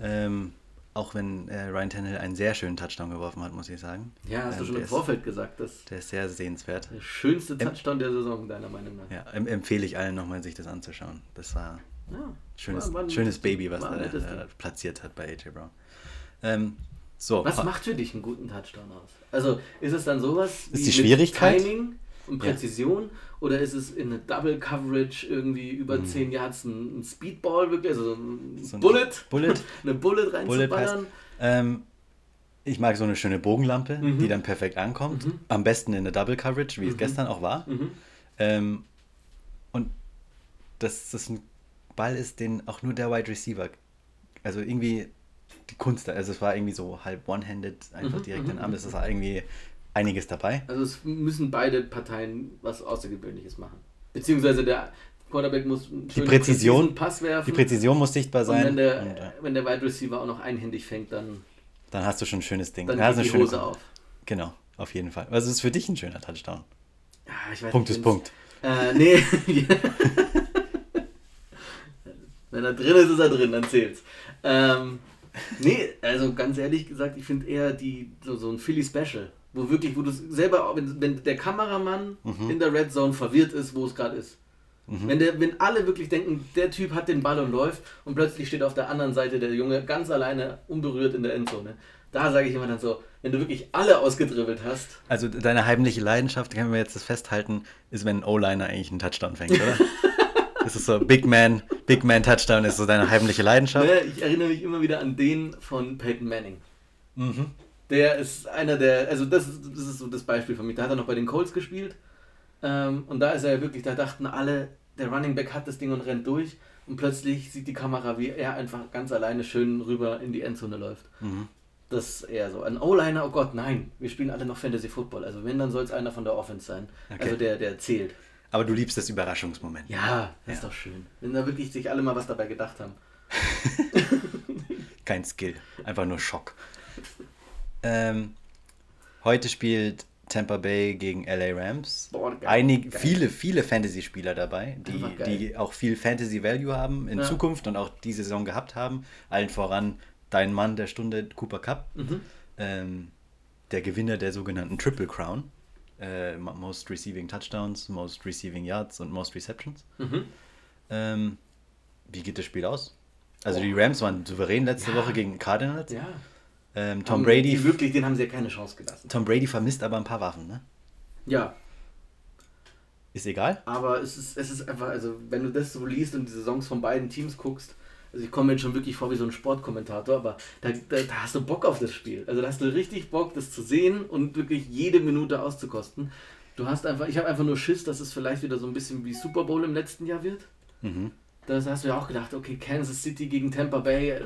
Ähm, auch wenn äh, Ryan Tannehill einen sehr schönen Touchdown geworfen hat, muss ich sagen. Ja, hast du Ähm, schon der im ist- Vorfeld gesagt, dass Der ist sehr sehenswert. der schönste Touchdown der Saison, deiner Meinung nach. Ja, em empfehle ich allen nochmal, sich das anzuschauen. Das war Ja. ein schönes, War- war schönes Baby, was er äh, platziert hat bei AJ Brown. Ähm, so, Was macht für dich einen guten Touchdown aus? Also ist es dann sowas Ist wie die mit Schwierigkeit? Timing und Ja. Präzision oder ist es in eine Double Coverage irgendwie über 10 Yards ein, ein Speedball wirklich, also so ein Mhm. So Bullet, Bullet. eine Bullet reinzuballern? Ähm, ich mag so eine schöne Bogenlampe, Mhm. die dann perfekt ankommt. Mhm. Am besten in der Double Coverage, wie es Mhm. gestern auch war. Mhm. Ähm, und dass das ein Ball ist, den auch nur der Wide Receiver, also irgendwie die Kunst, also es war irgendwie so halb one-handed, einfach Mhm, direkt mhm, in den Arm, mhm. das ist irgendwie einiges dabei. Also es müssen beide Parteien was Außergewöhnliches machen. Beziehungsweise der Quarterback muss einen Die Präzision- Pass werfen. Die Präzision muss sichtbar und sein. wenn der, und, äh, wenn der Wide Receiver auch noch einhändig fängt, dann, dann hast du schon ein schönes Ding. dann hast geht eine die schöne Hose auf. Genau, auf jeden Fall. Also es ist für dich ein schöner Touchdown. Ja, ich weiß Punkt nicht, ist Punkt. Äh, nee. Wenn er drin ist, ist er drin, dann zählt's. Ähm, nee, also ganz ehrlich gesagt, ich finde eher die, so, so ein Philly Special, wo wirklich, wo du selber, wenn, wenn der Kameramann Mhm. in der Red Zone verwirrt ist, wo es gerade ist. Wenn, der, wenn alle wirklich denken, der Typ hat den Ball und läuft und plötzlich steht auf der anderen Seite der Junge ganz alleine unberührt in der Endzone. Da sage ich immer dann so, wenn du wirklich alle ausgedribbelt hast, Also deine heimliche Leidenschaft, können wir jetzt das festhalten, ist, wenn ein O-Liner eigentlich einen Touchdown fängt, oder? das ist so Big Man, Big Man Touchdown ist so deine heimliche Leidenschaft. Ne, ich erinnere mich immer wieder an den von Peyton Manning. Mhm. Der ist einer der, also das ist, das ist so das Beispiel von mir. Da hat er noch bei den Colts gespielt. Ähm, und da ist er ja wirklich, da dachten alle, der Running Back hat das Ding und rennt durch. Und plötzlich sieht die Kamera, wie er einfach ganz alleine schön rüber in die Endzone läuft. Mhm. Das ist eher so. Ein O-Liner, oh Gott, nein. Wir spielen alle noch Fantasy Football. Also wenn, dann soll es einer von der Offense sein. Okay. Also der, der zählt. Aber du liebst das Überraschungsmoment. Ja, das ist Ja. doch schön. Wenn da wirklich sich alle mal was dabei gedacht haben. Kein Skill, einfach nur Schock. Ähm, heute spielt Tampa Bay gegen LA Rams. Boah, geil. Einig, Geil. viele, viele Fantasy-Spieler dabei, die, die auch viel Fantasy-Value haben in Ja. Zukunft und auch die Saison gehabt haben. Allen voran dein Mann der Stunde, Cooper Cup. Mhm. ähm, der Gewinner der sogenannten Triple Crown. Äh, most Receiving Touchdowns, Most Receiving Yards und Most Receptions. Mhm. Ähm, wie geht das Spiel aus? Also Boah. die Rams waren souverän letzte Ja. Woche gegen Cardinals. Ja. Ähm, Tom Haben Brady wirklich, den haben sie ja keine Chance gelassen. Tom Brady vermisst aber ein paar Waffen, ne? Ja, Ist egal. aber es ist, es ist einfach, also wenn du das so liest und die Saisons von beiden Teams guckst, also ich komme mir jetzt schon wirklich vor wie so ein Sportkommentator, aber da, da, da hast du Bock auf das Spiel. Also da hast du richtig Bock, das zu sehen und wirklich jede Minute auszukosten. Du hast einfach, ich habe einfach nur Schiss, dass es vielleicht wieder so ein bisschen wie Super Bowl im letzten Jahr wird. Mhm. Da hast du ja auch gedacht, okay, Kansas City gegen Tampa Bay, äh,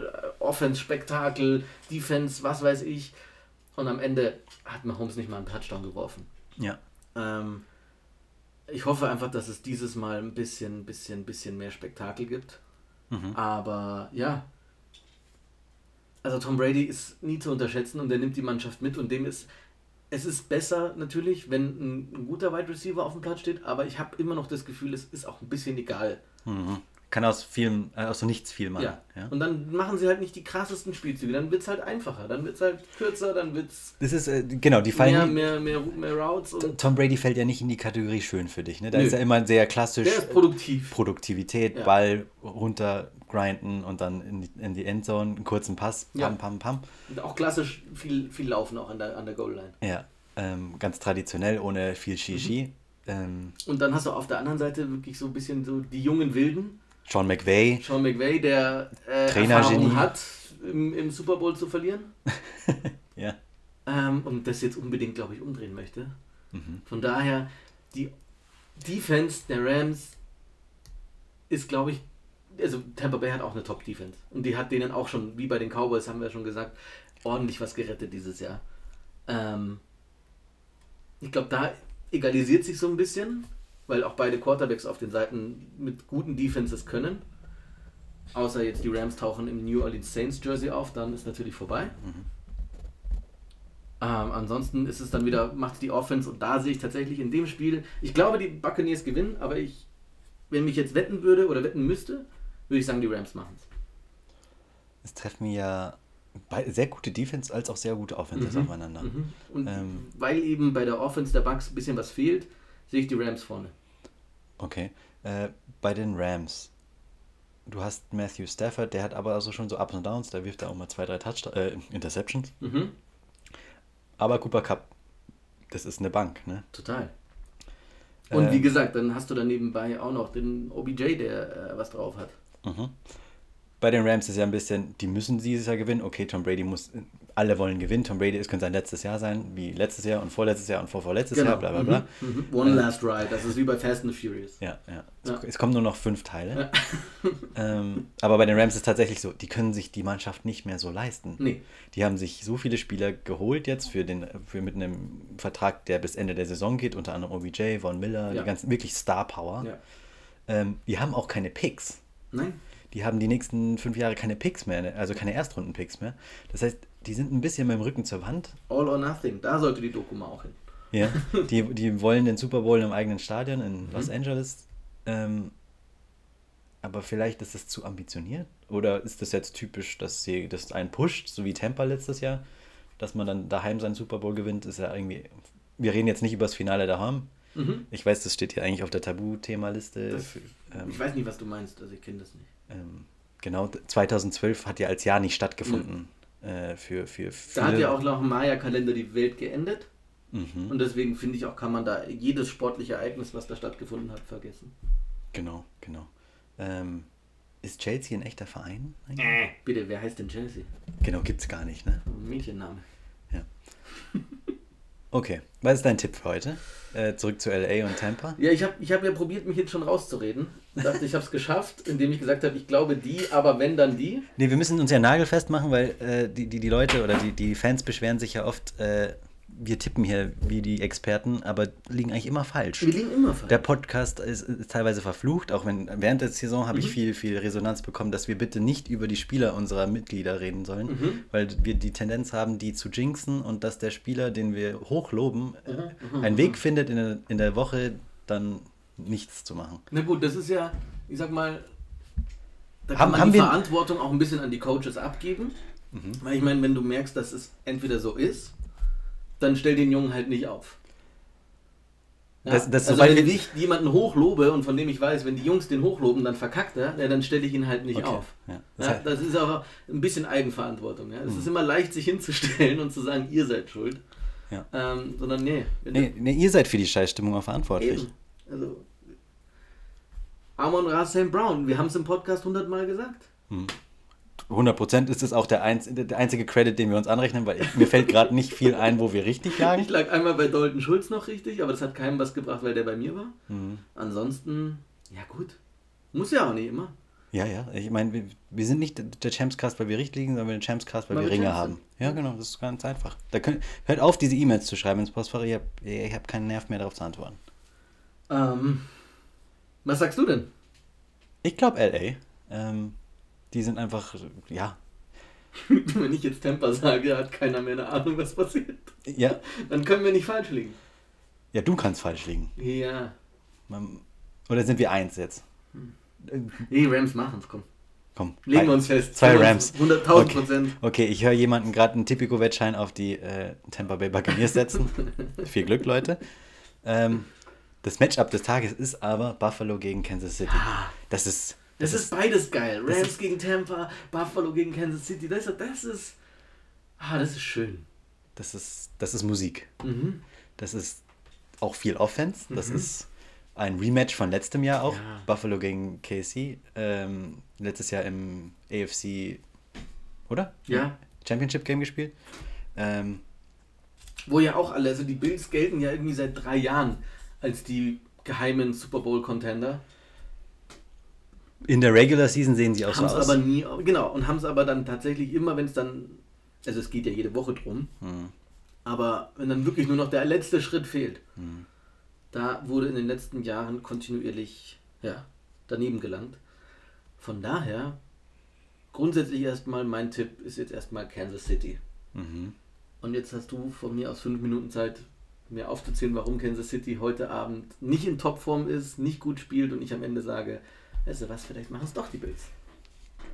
Offense-Spektakel, Defense, was weiß ich. Und am Ende hat Mahomes nicht mal einen Touchdown geworfen. Ja. Ähm, ich hoffe einfach, dass es dieses Mal ein bisschen, bisschen, bisschen mehr Spektakel gibt. Mhm. Aber ja. Also Tom Brady ist nie zu unterschätzen und er nimmt die Mannschaft mit und dem ist. Es ist besser natürlich, wenn ein, ein guter Wide Receiver auf dem Platz steht, aber ich habe immer noch das Gefühl, es ist auch ein bisschen egal. Mhm. Kann aus vielem, äh, aus so nichts viel machen. Ja. Ja. Und dann machen sie halt nicht die krassesten Spielzüge, dann wird es halt einfacher, dann wird es halt kürzer, dann wird es Das ist, äh, genau, die fallen. mehr, mehr, mehr, mehr Routes Tom Brady fällt ja nicht in die Kategorie schön für dich, ne? Da Nö. ist er immer sehr klassisch. der ist produktiv. Produktivität, Ja. Ball runter grinden und dann in die, in die Endzone, einen kurzen Pass, pam, Ja. pam, pam. Und auch klassisch viel, viel Laufen auch an der, an der Goal-Line. Ja, ähm, ganz traditionell, ohne viel Shishi. Ähm, Und dann hast du auf der anderen Seite wirklich so ein bisschen so die jungen Wilden. Sean McVay, Sean McVay, der äh, Trainergenie. Erfahrung hat, im, im Super Bowl zu verlieren. ja. Ähm, und das jetzt unbedingt, glaube ich, umdrehen möchte. Mhm. Von daher, die Defense der Rams ist, glaube ich, also Tampa Bay hat auch eine Top-Defense. Und die hat denen auch schon, wie bei den Cowboys, haben wir schon gesagt, ordentlich was gerettet dieses Jahr. Ähm, ich glaube, da egalisiert sich so ein bisschen, weil auch beide Quarterbacks auf den Seiten mit guten Defenses können. Außer jetzt die Rams tauchen im New Orleans Saints Jersey auf, dann ist natürlich vorbei. Ähm, ansonsten ist es dann wieder, macht die Offense und da sehe ich tatsächlich in dem Spiel, ich glaube, die Buccaneers gewinnen, aber ich, wenn mich jetzt wetten würde oder wetten müsste, würde ich sagen, die Rams machen es. Es treffen ja sehr gute Defense als auch sehr gute Offense mhm. aufeinander. Mhm. Und ähm, weil eben bei der Offense der Bucks ein bisschen was fehlt, sehe ich die Rams vorne. Okay. Äh, bei den Rams. Du hast Matthew Stafford, der hat aber also schon so Ups und Downs, da wirft er auch mal zwei, drei Touch äh, Interceptions. Mhm. Aber Cooper Cup, das ist eine Bank, ne? Total. Und äh, wie gesagt, dann hast du dann nebenbei auch noch den OBJ, der äh, was drauf hat. Mhm bei den Rams ist ja ein bisschen, die müssen dieses Jahr gewinnen. Okay, Tom Brady muss, alle wollen gewinnen. Tom Brady, es könnte sein letztes Jahr sein, wie letztes Jahr und vorletztes Jahr und vorvorletztes genau. Jahr, bla bla bla. Mhm. Mhm. One äh, last ride, das ist wie bei Fast and Furious. Ja, ja. ja. Es kommen nur noch fünf Teile. Ja. ähm, aber bei den Rams ist es tatsächlich so, die können sich die Mannschaft nicht mehr so leisten. Nee. Die haben sich so viele Spieler geholt jetzt für den, für mit einem Vertrag, der bis Ende der Saison geht, unter anderem OBJ, Von Miller, ja. die ganzen, wirklich Star Power. Ja. Ähm, die haben auch keine Picks. Nein die haben die nächsten fünf Jahre keine Picks mehr, ne? also keine Erstrunden-Picks mehr. Das heißt, die sind ein bisschen mit dem Rücken zur Wand. All or nothing, da sollte die Doku mal auch hin. Ja, die, die wollen den Super Bowl im eigenen Stadion in Los mhm. Angeles. Ähm, aber vielleicht ist das zu ambitioniert. Oder ist das jetzt typisch, dass sie das einen pusht, so wie Tampa letztes Jahr, dass man dann daheim seinen Super Bowl gewinnt, ist ja irgendwie. Wir reden jetzt nicht über das Finale daheim. Mhm. Ich weiß, das steht hier eigentlich auf der Tabuthema-Liste. Ähm, ich weiß nicht, was du meinst, also ich kenne das nicht ähm, genau, 2012 hat ja als Jahr nicht stattgefunden. Mhm. Äh, für, für da hat ja auch noch im Maya-Kalender die Welt geendet. Mhm. Und deswegen finde ich auch, kann man da jedes sportliche Ereignis, was da stattgefunden hat, vergessen. Genau, genau. Ähm, ist Chelsea ein echter Verein? Äh, bitte, wer heißt denn Chelsea? Genau, gibt es gar nicht, ne? Mädchenname. Okay, was ist dein Tipp für heute? Äh, zurück zu LA und Tampa? Ja, ich habe ich hab ja probiert, mich jetzt schon rauszureden. Ich dachte, ich habe es geschafft, indem ich gesagt habe, ich glaube die, aber wenn, dann die. Nee, wir müssen uns ja nagelfest machen, weil äh, die, die, die Leute oder die, die Fans beschweren sich ja oft, äh, wir tippen hier wie die Experten, aber liegen eigentlich immer falsch. Wir liegen immer falsch. Der Podcast ist, ist teilweise verflucht, auch wenn während der Saison habe mhm. ich viel, viel Resonanz bekommen, dass wir bitte nicht über die Spieler unserer Mitglieder reden sollen, mhm. weil wir die Tendenz haben, die zu jinxen und dass der Spieler, den wir hochloben, mhm. einen Weg findet, in der, in der Woche dann nichts zu machen. Na gut, das ist ja, ich sag mal, da kann haben, man haben die Verantwortung auch ein bisschen an die Coaches abgeben. Mhm. Weil ich meine, wenn du merkst, dass es entweder so ist dann stell den Jungen halt nicht auf. Ja? Das, das also wenn ich jemanden hochlobe und von dem ich weiß, wenn die Jungs den hochloben, dann verkackt er, ja, dann stelle ich ihn halt nicht okay. auf. Ja. Das, heißt, das, ist aber ein bisschen Eigenverantwortung. Ja? Es mhm. ist immer leicht, sich hinzustellen und zu sagen, ihr seid schuld. Ähm, sondern nee. Nee, nee, ihr seid für die Scheißstimmung auch verantwortlich. Eben. Also, Amon Rassam Brown, wir haben es im Podcast hundertmal gesagt. Mhm. 100% ist es auch der, einz der einzige Credit, den wir uns anrechnen, weil ich, mir fällt gerade nicht viel ein, wo wir richtig lagen. Ich lag einmal bei Dalton Schulz noch richtig, aber das hat keinem was gebracht, weil der bei mir war. Mhm. Ansonsten, ja gut. Muss ja auch nicht immer. Ja, ja. Ich meine, wir, wir, sind nicht der Champscast, weil wir richtig liegen, sondern wir den Champscast, weil, weil wir Ringe haben. Ja, genau. Das ist ganz einfach. Da könnt, hört auf, diese E-Mails zu schreiben ins Postfach. Ich habe hab keinen Nerv mehr darauf zu antworten. Ähm, was sagst du denn? Ich glaube L.A. Ähm, die sind einfach, ja. Wenn ich jetzt Temper sage, hat keiner mehr eine Ahnung, was passiert. Ja. Dann können wir nicht falsch liegen. Ja, du kannst falsch liegen. Ja. Oder sind wir eins jetzt? Hm. Nee, Rams machen es, komm. Komm. Legen wir uns fest. Zwei Rams. 100.000 okay. Prozent. Okay, ich höre jemanden gerade einen Tipico-Wettschein auf die äh, Tampa Bay Buccaneers setzen. Viel Glück, Leute. Ähm, das Matchup des Tages ist aber Buffalo gegen Kansas City. Ah. Das ist das, das ist beides geil. Rams gegen Tampa, Buffalo gegen Kansas City. Das, das ist. Ah, das ist schön. Das ist, das ist Musik. Mhm. Das ist auch viel Offense. Das mhm. ist ein Rematch von letztem Jahr auch. Ja. Buffalo gegen KC. Ähm, letztes Jahr im AFC, oder? Ja. Championship Game gespielt. Ähm, Wo ja auch alle, also die Bills gelten ja irgendwie seit drei Jahren als die geheimen Super Bowl Contender. In der Regular Season sehen sie auch so aus. aber nie, genau, und haben es aber dann tatsächlich immer, wenn es dann, also es geht ja jede Woche drum, hm. aber wenn dann wirklich nur noch der letzte Schritt fehlt, hm. da wurde in den letzten Jahren kontinuierlich, ja, daneben gelangt. Von daher, grundsätzlich erstmal, mein Tipp ist jetzt erstmal Kansas City. Mhm. Und jetzt hast du von mir aus fünf Minuten Zeit, mir aufzuzählen, warum Kansas City heute Abend nicht in Topform ist, nicht gut spielt und ich am Ende sage, weißt du was, vielleicht machen es doch die Bills.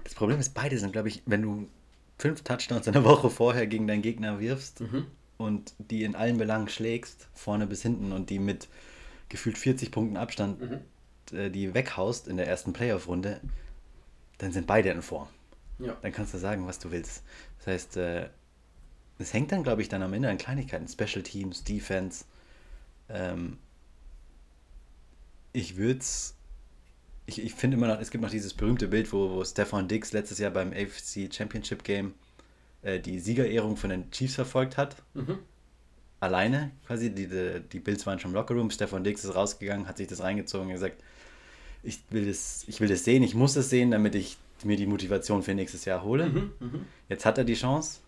Das Problem ist, beide sind, glaube ich, wenn du fünf Touchdowns in der Woche vorher gegen deinen Gegner wirfst Mhm. und die in allen Belangen schlägst, vorne bis hinten und die mit gefühlt 40 Punkten Abstand Mhm. äh, die weghaust in der ersten Playoff-Runde, dann sind beide in Form. Ja. Dann kannst du sagen, was du willst. Das heißt, äh, es hängt dann, glaube ich, dann am Ende an Kleinigkeiten. Special Teams, Defense. Ähm, ich würde es. Ich, ich finde immer noch, es gibt noch dieses berühmte Bild, wo, wo Stefan Diggs letztes Jahr beim AFC Championship Game äh, die Siegerehrung von den Chiefs verfolgt hat. Mhm. Alleine quasi. Die, die, die Bills waren schon im Lockerroom. Stefan Diggs ist rausgegangen, hat sich das reingezogen und gesagt, ich will das, ich will das sehen, ich muss es sehen, damit ich mir die Motivation für nächstes Jahr hole. Mhm. Mhm. Jetzt hat er die Chance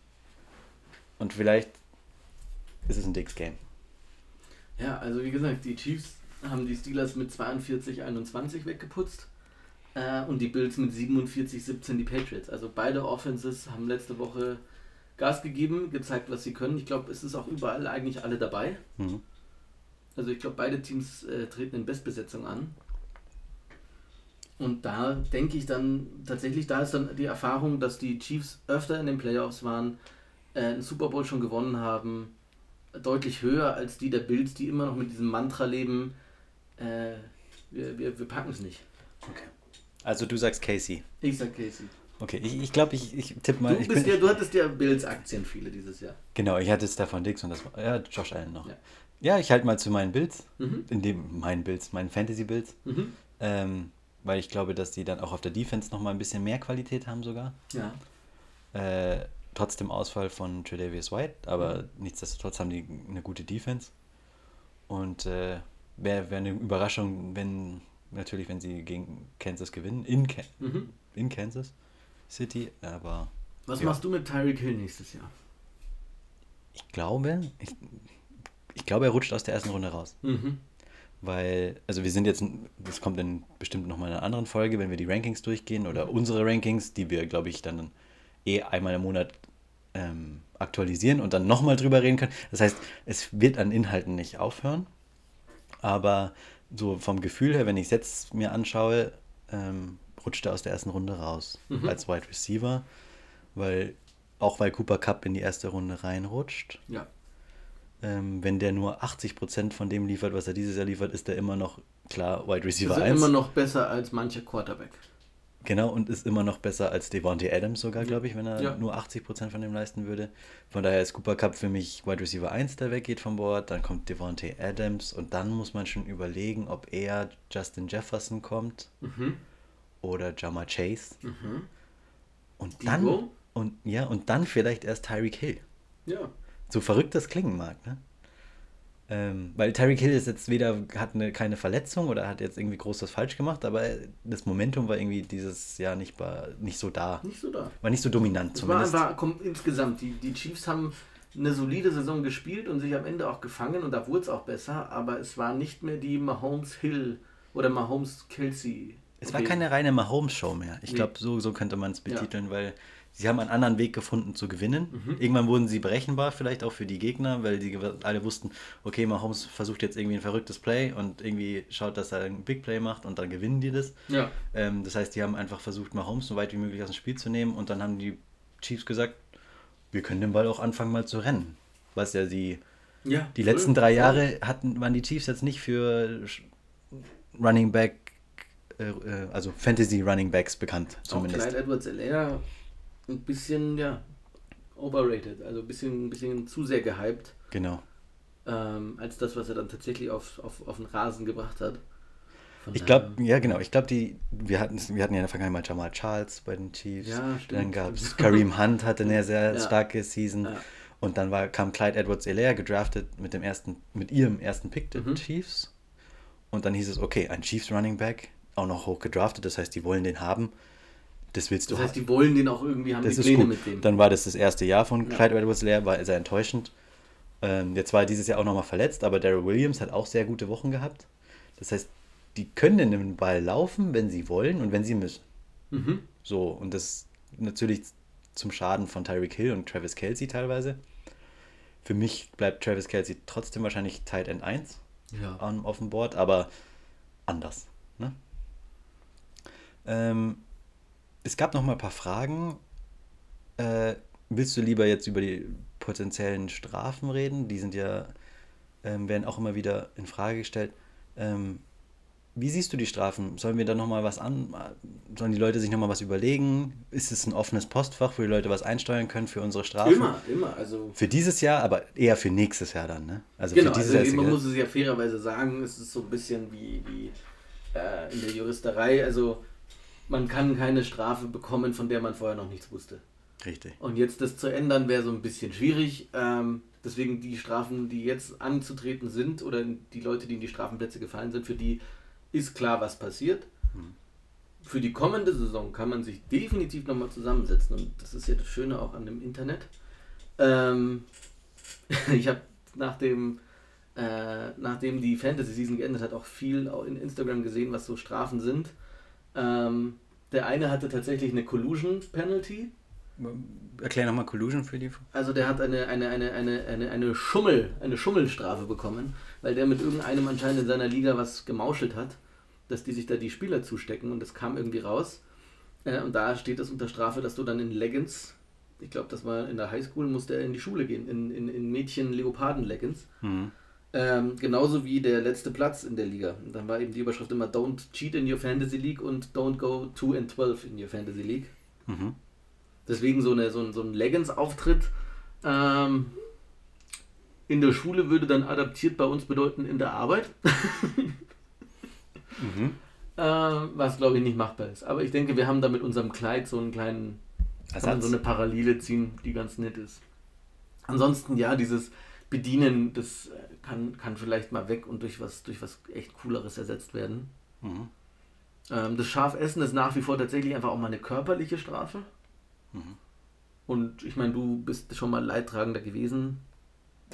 und vielleicht ist es ein Dicks-Game. Ja, also wie gesagt, die Chiefs haben die Steelers mit 42-21 weggeputzt äh, und die Bills mit 47-17 die Patriots. Also beide Offenses haben letzte Woche Gas gegeben, gezeigt, was sie können. Ich glaube, es ist auch überall eigentlich alle dabei. Mhm. Also ich glaube, beide Teams äh, treten in Bestbesetzung an. Und da denke ich dann tatsächlich, da ist dann die Erfahrung, dass die Chiefs öfter in den Playoffs waren, äh, einen Super Bowl schon gewonnen haben, deutlich höher als die der Bills, die immer noch mit diesem Mantra leben, äh, wir, wir, wir packen es nicht. Okay. Also du sagst Casey. Ich sag Casey. Okay, ich, ich glaube, ich, ich tippe mal. Du, ich bist bin, ja, du hattest ja Bills-Aktien viele dieses Jahr. genau, ich hatte Stefan Dix und das war. Ja, Josh Allen noch. Ja. Ja, ich halte mal zu meinen Builds. Mhm. In dem, meinen Builds, meinen Fantasy-Builds. Mhm. Ähm, weil ich glaube, dass die dann auch auf der Defense nochmal ein bisschen mehr Qualität haben sogar. Ja. Äh, trotz dem Ausfall von Tredavious White, aber nichtsdestotrotz haben die eine gute Defense. Und äh, wäre wär eine Überraschung, wenn natürlich, wenn sie gegen Kansas gewinnen, in, Ka Mhm. in Kansas City, aber Was Ja. machst du mit Tyreek Hill nächstes Jahr? ich glaube, ich, ich glaube, er rutscht aus der ersten Runde raus. Mhm. Weil, also wir sind jetzt, das kommt dann bestimmt nochmal in einer anderen Folge, wenn wir die Rankings durchgehen oder unsere Rankings, die wir, glaube ich, dann eh einmal im Monat ähm, aktualisieren und dann nochmal drüber reden können. Das heißt, es wird an Inhalten nicht aufhören, aber so vom Gefühl her, wenn ich es jetzt mir anschaue, ähm, rutscht er aus der ersten Runde raus Mhm. als Wide Receiver, weil auch weil Cooper Cup in die erste Runde reinrutscht, Ja. ähm, wenn der nur 80% von dem liefert, was er dieses Jahr liefert, ist er immer noch klar Wide Receiver sind 1. immer noch besser als mancher Quarterback. Genau, und ist immer noch besser als Devontae Adams sogar, glaube ich, wenn er Ja. nur 80% von dem leisten würde. Von daher ist Cooper Cup für mich Wide Receiver 1, der weggeht vom Board. Dann kommt Devontae Adams und dann muss man schon überlegen, ob eher Justin Jefferson kommt Mhm. oder Jama Chase. Mhm. Und Debo? dann, und, ja, und dann vielleicht erst Tyreek Hill. Ja. So verrückt das klingen mag, ne? Ähm, weil Tyreek Hill ist jetzt weder, hat eine, keine Verletzung oder hat jetzt irgendwie groß was falsch gemacht, aber das Momentum war irgendwie dieses Jahr nicht, ba- nicht so da. Nicht so da. War nicht so dominant Es war, zumindest. war kom- insgesamt, die, die Chiefs haben eine solide Saison gespielt und sich am Ende auch gefangen und da wurde es auch besser, aber es war nicht mehr die Mahomes-Hill oder Mahomes-Kelsey. Es war keine reine Mahomes-Show mehr. Ich Nee. glaube, so, so könnte man es betiteln, weil sie haben einen anderen Weg gefunden zu gewinnen. Mhm. Irgendwann wurden sie berechenbar, vielleicht auch für die Gegner, weil die alle wussten, okay, Mahomes versucht jetzt irgendwie ein verrücktes Play und irgendwie schaut, dass er ein Big Play macht und dann gewinnen die das. Ja. Ähm, das heißt, die haben einfach versucht, Mahomes so weit wie möglich aus dem Spiel zu nehmen und dann haben die Chiefs gesagt, wir können den Ball auch anfangen mal zu rennen. Was ja die, ja die letzten drei. Jahre hatten, waren die Chiefs jetzt nicht für Running Back, äh, äh, also Fantasy Running Backs bekannt, Auch zumindest. Clyde edwards Elaire ein bisschen, ja, overrated, also ein bisschen, ein bisschen zu sehr gehypt, Genau. ähm, als das, was er dann tatsächlich auf, auf, auf den Rasen gebracht hat. Von Ich glaube, ja genau, ich glaube, die, wir hatten, wir hatten ja in der Vergangenheit mal Jamal Charles bei den Chiefs. Ja, stimmt, Dann gab es. Kareem Hunt, hatte eine sehr Ja. starke Season. Ja. Und dann war, kam Clyde Edwards Elaire gedraftet mit dem ersten, mit ihrem ersten Pick der Mhm. Chiefs. Und dann hieß es, okay, ein Chiefs Running Back, auch noch hoch gedraftet, das heißt, die wollen den haben. Das willst du Das heißt, die wollen den auch irgendwie, haben Das die ist Pläne gut. mit dem. Dann war das das erste Jahr von Ja. Clyde Edwards Elaire, war sehr enttäuschend. Ähm, jetzt war er dieses Jahr auch nochmal verletzt, aber Daryl Williams hat auch sehr gute Wochen gehabt. Das heißt, die können den Ball laufen, wenn sie wollen und wenn sie müssen. Mhm. So, und das natürlich zum Schaden von Tyreek Hill und Travis Kelsey teilweise. Für mich bleibt Travis Kelsey trotzdem wahrscheinlich Tight End 1 Ja. am- auf dem Board, aber anders. Ne? Ähm, es gab noch mal ein paar Fragen Äh, willst du lieber jetzt über die potenziellen Strafen reden? Die sind ja, ähm, werden auch immer wieder in Frage gestellt. Ähm, wie siehst du die Strafen? Sollen wir da nochmal was an? Sollen die Leute sich nochmal was überlegen? Ist es ein offenes Postfach, wo die Leute was einsteuern können für unsere Strafen? Immer, immer. Also Für dieses Jahr, aber eher für nächstes Jahr dann, ne? Also genau, für dieses also Jahr man muss es ja fairerweise sagen, es ist so ein bisschen wie, wie äh, in der Juristerei. Also man kann keine Strafe bekommen, von der man vorher noch nichts wusste. Richtig. Und jetzt das zu ändern, wäre so ein bisschen schwierig. Ähm, deswegen die Strafen, die jetzt anzutreten sind, oder die Leute, die in die Strafenplätze gefallen sind, für die ist klar, was passiert. Für die kommende Saison kann man sich definitiv nochmal zusammensetzen. Und das ist ja das Schöne auch an dem Internet. Ähm, ich habe nach dem, äh, nachdem die Fantasy-Season geendet hat, auch viel in Instagram gesehen, was so Strafen sind. Ähm, der eine hatte tatsächlich eine Collusion-Penalty. Erklär nochmal Collusion für die. Also der hat eine, eine, eine, eine, eine, eine Schummel, eine Schummelstrafe bekommen, weil der mit irgendeinem anscheinend in seiner Liga was gemauschelt hat, dass die sich da die Spieler zustecken und das kam irgendwie raus. Äh, und da steht es unter Strafe, dass du dann in Leggings, ich glaube, das war in der Highschool, musste er in die Schule gehen, in, in, in Mädchen-Leoparden-Leggings. Mhm. Ähm, genauso wie der letzte Platz in der Liga. Und dann war eben die Überschrift immer Don't cheat in your Fantasy League und Don't go 2 and 12 in your Fantasy League. Mhm. Deswegen so, eine, so ein, so ein Leggings-Auftritt ähm, in der Schule würde dann adaptiert bei uns bedeuten in der Arbeit. Mhm. Ähm, was glaube ich nicht machbar ist. Aber ich denke, wir haben da mit unserem Kleid so einen kleinen, so eine Parallele ziehen, die ganz nett ist. Ansonsten ja, dieses Bedienen, das äh, kann, kann vielleicht mal weg und durch was, durch was echt Cooleres ersetzt werden. Mhm. Ähm, das Schafessen ist nach wie vor tatsächlich einfach auch mal eine körperliche Strafe. Mhm. Und ich meine, du bist schon mal Leidtragender gewesen.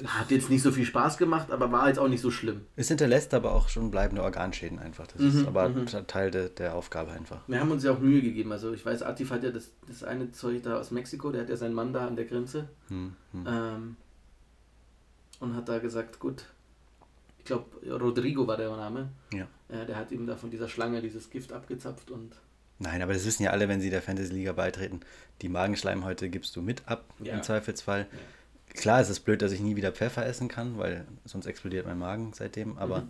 Hat jetzt nicht so viel Spaß gemacht, aber war jetzt auch nicht so schlimm. Es hinterlässt aber auch schon bleibende Organschäden einfach. Das Mhm, ist aber mhm. Teil de, der Aufgabe einfach. Wir haben uns ja auch Mühe gegeben. Also ich weiß, Atif hat ja das, das eine Zeug da aus Mexiko, der hat ja seinen Mann da an der Grenze. Mhm. Mhm. Ähm, und hat da gesagt, gut, ich glaube, Rodrigo war der Name. Ja. Äh, der hat ihm da von dieser Schlange dieses Gift abgezapft und Nein, aber das wissen ja alle, wenn sie der Fantasy-Liga beitreten. Die Magenschleimhäute gibst du mit ab, Ja. im Zweifelsfall. Klar, es ist blöd, dass ich nie wieder Pfeffer essen kann, weil sonst explodiert mein Magen seitdem. Aber Mhm.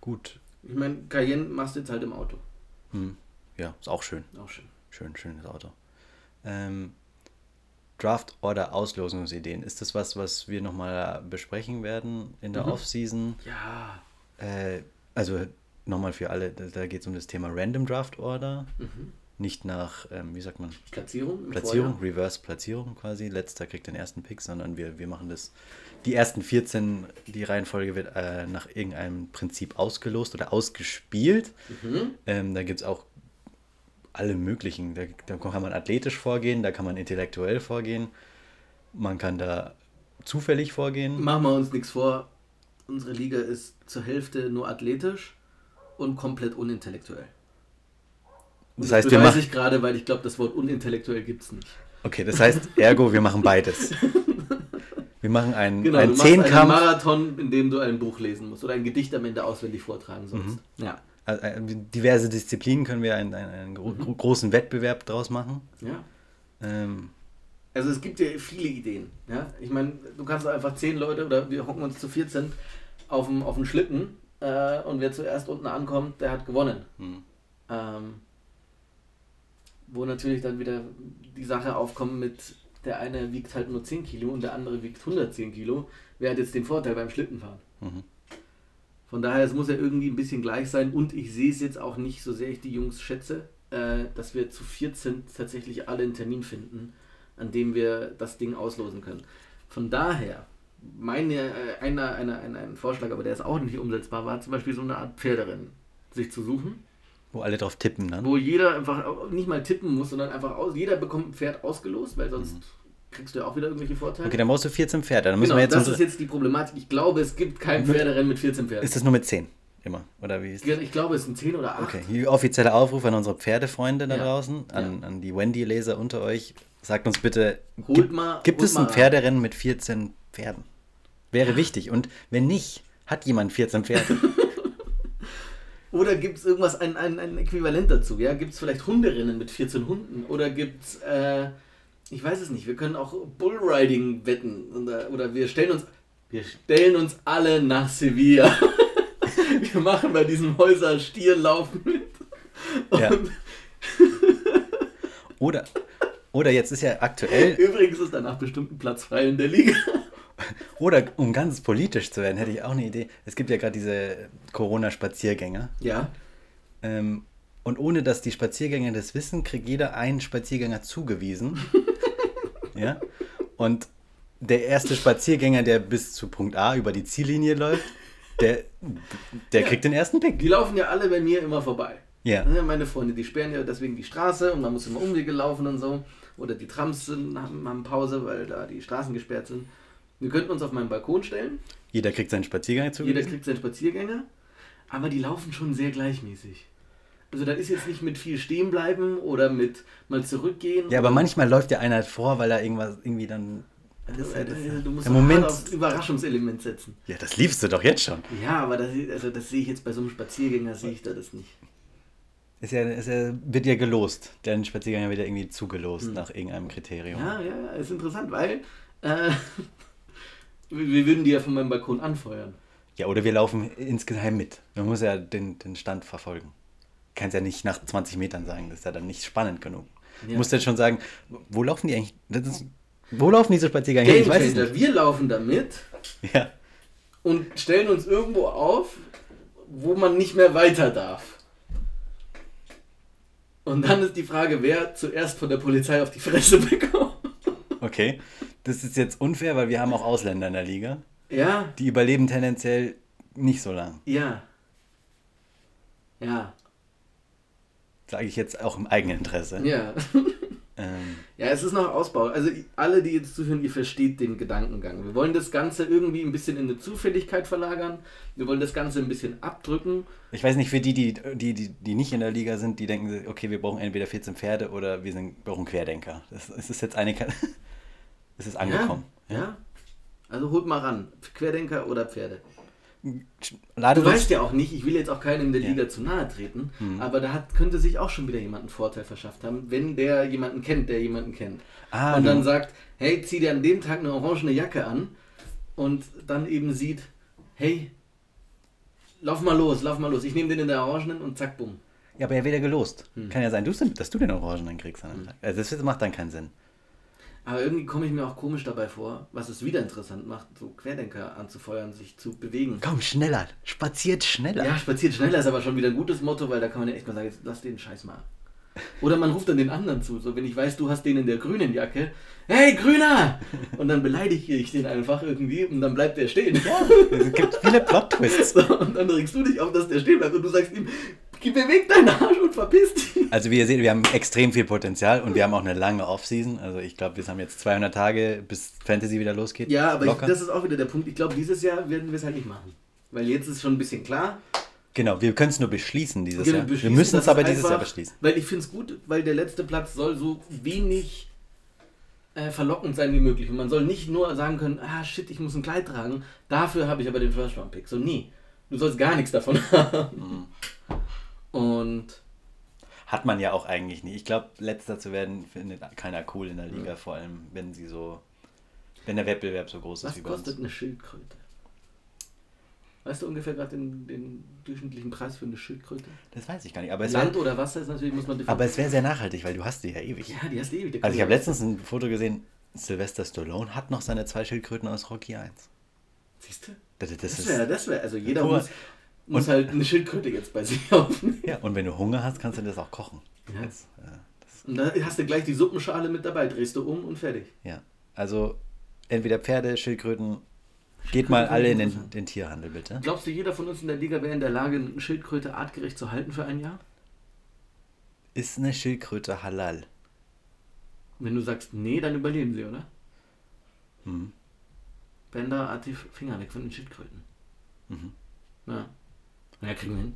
gut. ich meine, Cayenne machst du jetzt halt im Auto. Hm. Ja, ist auch schön. Auch schön. Schön, schönes Auto. Ähm, Draft Order Auslosungsideen. Ist das was, was wir nochmal besprechen werden in der Mhm. Offseason? Ja. Äh, also nochmal für alle, da, geht es um das Thema Random Draft Order. Mhm. Nicht nach, ähm, wie sagt man, Platzierung? Platzierung, Vorjahr. Reverse Platzierung quasi. Letzter kriegt den ersten Pick, sondern wir, wir machen das. Die ersten 14, die Reihenfolge wird äh, nach irgendeinem Prinzip ausgelost oder ausgespielt. Mhm. Ähm, da gibt es auch alle möglichen. Da, da kann man athletisch vorgehen, da kann man intellektuell vorgehen. Man kann da zufällig vorgehen. Machen wir uns nichts vor. Unsere Liga ist zur Hälfte nur athletisch und komplett unintellektuell. Und Das heißt, das wir machen. ich gerade, weil ich glaube, das Wort unintellektuell gibt es nicht. Okay, das heißt, ergo, wir machen beides. Wir machen einen, Genau, einen machst einen Zehnkampf. Marathon, in dem du ein Buch lesen musst oder ein Gedicht am Ende auswendig vortragen sollst. Mhm. Ja. Also, diverse Disziplinen können wir einen, einen, einen gro Mhm. großen Wettbewerb draus machen. ja. Ähm, Also es gibt ja viele Ideen. Ja? Ich meine, du kannst einfach zehn Leute oder wir hocken uns zu 14 auf dem, auf dem Schlitten äh, und wer zuerst unten ankommt, der hat gewonnen. hm. Ähm, wo natürlich dann wieder die Sache aufkommt mit, der eine wiegt halt nur 10 Kilo und der andere wiegt 110 Kilo. Wer hat jetzt den Vorteil beim Schlittenfahren? Mhm. Von daher, es muss ja irgendwie ein bisschen gleich sein und ich sehe es jetzt auch nicht, so sehr ich die Jungs schätze, äh, dass wir zu 14 tatsächlich alle einen Termin finden, an dem wir das Ding auslosen können. Von daher, meine, äh, einer, einer, einer, ein Vorschlag, aber der ist auch nicht umsetzbar, war zum Beispiel so eine Art Pferderennen sich zu suchen. Wo alle drauf tippen dann. wo jeder einfach nicht mal tippen muss, sondern einfach aus, jeder bekommt ein Pferd ausgelost, weil sonst kriegst du ja auch wieder irgendwelche Vorteile. Okay, dann brauchst du 14 Pferde. Dann müssen genau, wir jetzt das ist jetzt die Problematik. Ich glaube, es gibt kein Pferderennen mit 14 Pferden. Ist das nur mit 10? Immer? Oder wie ist das? Ich glaube, es sind 10 oder 8. Okay, offizieller Aufruf an unsere Pferdefreunde da Ja. draußen, an, an die Wendy-Leser unter euch. Sagt uns bitte, Holt gibt, mal- gibt holt es ein. Pferderennen mit 14 Pferden? Wäre wichtig. Und wenn nicht, hat jemand 14 Pferde? Oder gibt es irgendwas, ein, ein, ein Äquivalent dazu? Ja? Gibt es vielleicht Hunderennen mit 14 Hunden? Oder gibt es äh, ich weiß es nicht, wir können auch Bullriding wetten oder, oder wir stellen uns wir stellen uns alle nach Sevilla. wir machen bei diesem Häuser Stierlauf mit. Ja. Oder, oder jetzt ist ja aktuell, Übrigens ist danach bestimmt ein Platz frei in der Liga. oder um ganz politisch zu werden, hätte ich auch eine Idee. Es gibt ja gerade diese Corona-Spaziergänger. Ja. Ähm, und ohne dass die Spaziergänger das wissen, kriegt jeder einen Spaziergänger zugewiesen. ja. Und der erste Spaziergänger, der bis zu Punkt A über die Ziellinie läuft, der, der Ja. kriegt den ersten Pick. Die laufen ja alle bei mir immer vorbei. Ja. Ne, Meine Freunde, die sperren ja deswegen die Straße und man muss immer Umwege laufen und so. Oder die Trams sind, haben, haben Pause, weil da die Straßen gesperrt sind. Wir könnten uns auf meinen Balkon stellen. Jeder kriegt seinen Spaziergang Jeder zugewiesen. kriegt seinen Spaziergänger. Aber die laufen schon sehr gleichmäßig. Also da ist jetzt nicht mit viel stehen bleiben oder mit mal zurückgehen. Ja, aber manchmal läuft ja einer vor, weil er irgendwas irgendwie dann. Das, ja- das ist ja- du musst der doch Moment- aufs Überraschungselement setzen. Ja, das liebst du doch jetzt schon. Ja, aber das, also das sehe ich jetzt bei so einem Spaziergänger, sehe ich da das nicht. Ist ja, ist ja, wird ja gelost. Der Spaziergänger wird ja irgendwie zugelost nach irgendeinem Kriterium. Hm. Ja, ja, ist interessant, weil äh, wir wir würden die ja von meinem Balkon anfeuern. Ja, oder wir laufen insgeheim mit. Man muss ja den, den Stand verfolgen. Kannst ja nicht nach 20 Metern sagen, das ist ja dann nicht spannend genug. Du Ja. musst jetzt schon sagen, wo laufen die eigentlich? Ist, wo laufen diese Spaziergänge hin? Ich weiß es nicht. wir laufen damit Ja. und stellen uns irgendwo auf, wo man nicht mehr weiter darf. Und dann ist die Frage, wer zuerst von der Polizei auf die Fresse bekommt. Okay. Das ist jetzt unfair, weil wir haben auch Ausländer in der Liga. Ja, Die überleben tendenziell nicht so lang. ja. Ja, Sage ich jetzt auch im eigenen Interesse. ja. Ähm, Ja, es ist noch Ausbau. Also alle, die jetzt zuhören, ihr versteht den Gedankengang. Wir wollen das Ganze irgendwie ein bisschen in eine Zufälligkeit verlagern. Wir wollen das Ganze ein bisschen abdrücken. ich weiß nicht, für die, die, die, die, die nicht in der Liga sind, die denken, okay, wir brauchen entweder 14 Pferde oder wir sind, brauchen Querdenker. Das, es ist jetzt eine. Es ist angekommen. Ja, ja. Also holt mal ran. Querdenker oder Pferde. Lade Du weißt ja auch nicht, ich will jetzt auch keinem in der Ja. Liga zu nahe treten, Mhm. aber da hat, könnte sich auch schon wieder jemand einen Vorteil verschafft haben, wenn der jemanden kennt, der jemanden kennt. Ah, und dann sagt, hey, zieh dir an dem Tag eine orangene Jacke an und dann eben sieht, hey, lauf mal los, lauf mal los. Ich nehme den in der orangenen und zack, bumm. Ja, aber er wird ja gelost. Hm. Kann ja sein, dass du den Orangenen kriegst Tag. Also das macht dann keinen Sinn. Aber irgendwie komme ich mir auch komisch dabei vor, was es wieder interessant macht, so Querdenker anzufeuern, sich zu bewegen. Komm, schneller. Spaziert schneller. Ja, spaziert schneller ist aber schon wieder ein gutes Motto, weil da kann man ja echt mal sagen, jetzt lass den Scheiß mal. Oder man ruft dann den anderen zu, so wenn ich weiß, du hast den in der grünen Jacke, hey Grüner! Und dann beleidige ich den einfach irgendwie und dann bleibt der stehen. Es gibt viele Plot-Twists. So, und dann regst du dich auf, dass der stehen bleibt und du sagst ihm, beweg deinen Arsch und verpiss dich. Also wie ihr seht, wir haben extrem viel Potenzial und wir haben auch eine lange Off-Season. Also ich glaube, wir haben jetzt 200 Tage, bis Fantasy wieder losgeht. Ja, aber ich, das ist auch wieder der Punkt. Ich glaube, dieses Jahr werden wir es halt nicht machen. Weil jetzt ist schon ein bisschen klar. genau, wir können es nur beschließen dieses Wir Jahr. Wir beschließen, müssen es aber es dieses Jahr einfach- beschließen. Weil ich finde es gut, weil der letzte Platz soll so wenig äh, verlockend sein wie möglich. Und man soll nicht nur sagen können, ah shit, ich muss ein Kleid tragen, dafür habe ich aber den First Round Pick. So nie. Du sollst gar nichts davon haben. Mhm. Und Hat man ja auch eigentlich nicht. Ich glaube, letzter zu werden findet keiner cool in der Liga, vor allem wenn sie so, wenn der Wettbewerb so groß ist was wie bei uns. kostet eine Schildkröte? Weißt du ungefähr gerade den, den durchschnittlichen Preis für eine Schildkröte? Das weiß ich gar nicht. Aber es, Land wär, oder Wasser ist natürlich, muss man aber es wäre sehr nachhaltig, weil du hast die ja ewig. Ja, die hast du ewig. Also ich habe letztens ein Foto gesehen, Sylvester Stallone hat noch seine zwei Schildkröten aus Rocky 1. Siehst du? Das, das Das ist, wäre, das wäre, also jeder muss, muss halt eine Schildkröte jetzt bei sich aufnehmen. ja, und wenn du Hunger hast, kannst du das auch kochen. Ja. Das, äh, das, Und da hast du gleich die Suppenschale mit dabei, drehst du um und fertig. ja, also entweder Pferde, Schildkröten, geht mal alle in den, den Tierhandel bitte. Glaubst du, jeder von uns in der Liga wäre in der Lage, eine Schildkröte artgerecht zu halten für ein Jahr? Ist eine Schildkröte halal? Wenn du sagst, nee, dann überleben sie, oder? Mhm. Bänder, Finger weg von den Schildkröten. Mhm. Ja. Ja, kriegen wir hin.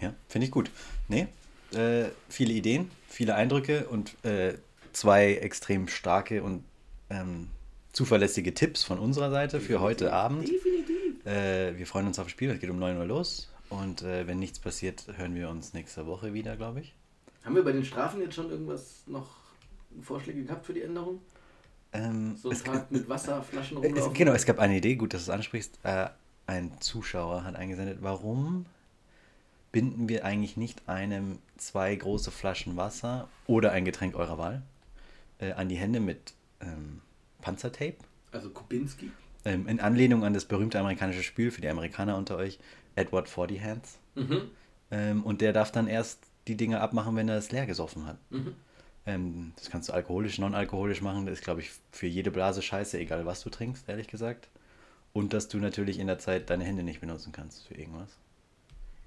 Ja, finde ich gut. Nee, äh, viele Ideen, viele Eindrücke und äh, zwei extrem starke und ähm, zuverlässige Tipps von unserer Seite für heute Abend. Definitiv. Äh, wir freuen uns auf das Spiel, es geht um 9 Uhr los. Und äh, wenn nichts passiert, hören wir uns nächste Woche wieder, glaube ich. Haben wir bei den Strafen jetzt schon irgendwas noch Vorschläge gehabt für die Änderung? Ähm, So ein es, Tag mit Wasserflaschen es, rumlaufen? genau, es gab eine Idee, gut, dass du es ansprichst. Äh, ein Zuschauer hat eingesendet, warum binden wir eigentlich nicht einem zwei große Flaschen Wasser oder ein Getränk eurer Wahl äh, an die Hände mit ähm, Panzertape? Also Kubinski? Ähm, in Anlehnung an das berühmte amerikanische Spiel für die Amerikaner unter euch, Edward Forty Hands. Mhm. Ähm, und der darf dann erst die Dinge abmachen, wenn er es leer gesoffen hat. Mhm. Ähm, das kannst du alkoholisch, non-alkoholisch machen. Das ist, glaube ich, für jede Blase scheiße, egal was du trinkst, ehrlich gesagt. Und dass du natürlich in der Zeit deine Hände nicht benutzen kannst für irgendwas.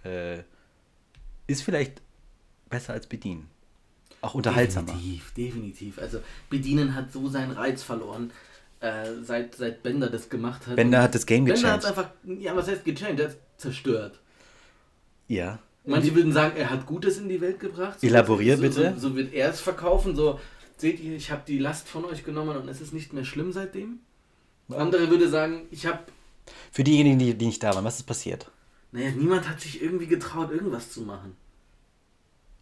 Äh, ist vielleicht besser als bedienen. Auch unterhaltsamer. Definitiv, definitiv. Also Bedienen hat so seinen Reiz verloren, äh, seit, seit Bender das gemacht hat. Bender hat das Game Bender hat gechanged. einfach, ja, was heißt gechanged? Er hat zerstört. Ja. Manche würden sagen, er hat Gutes in die Welt gebracht. Elaborier so, bitte. So, so wird er es verkaufen. So, seht ihr, ich habe die Last von euch genommen und es ist nicht mehr schlimm seitdem. Andere würde sagen, ich habe, Für diejenigen, die, die nicht da waren, was ist passiert? Naja, niemand hat sich irgendwie getraut, irgendwas zu machen.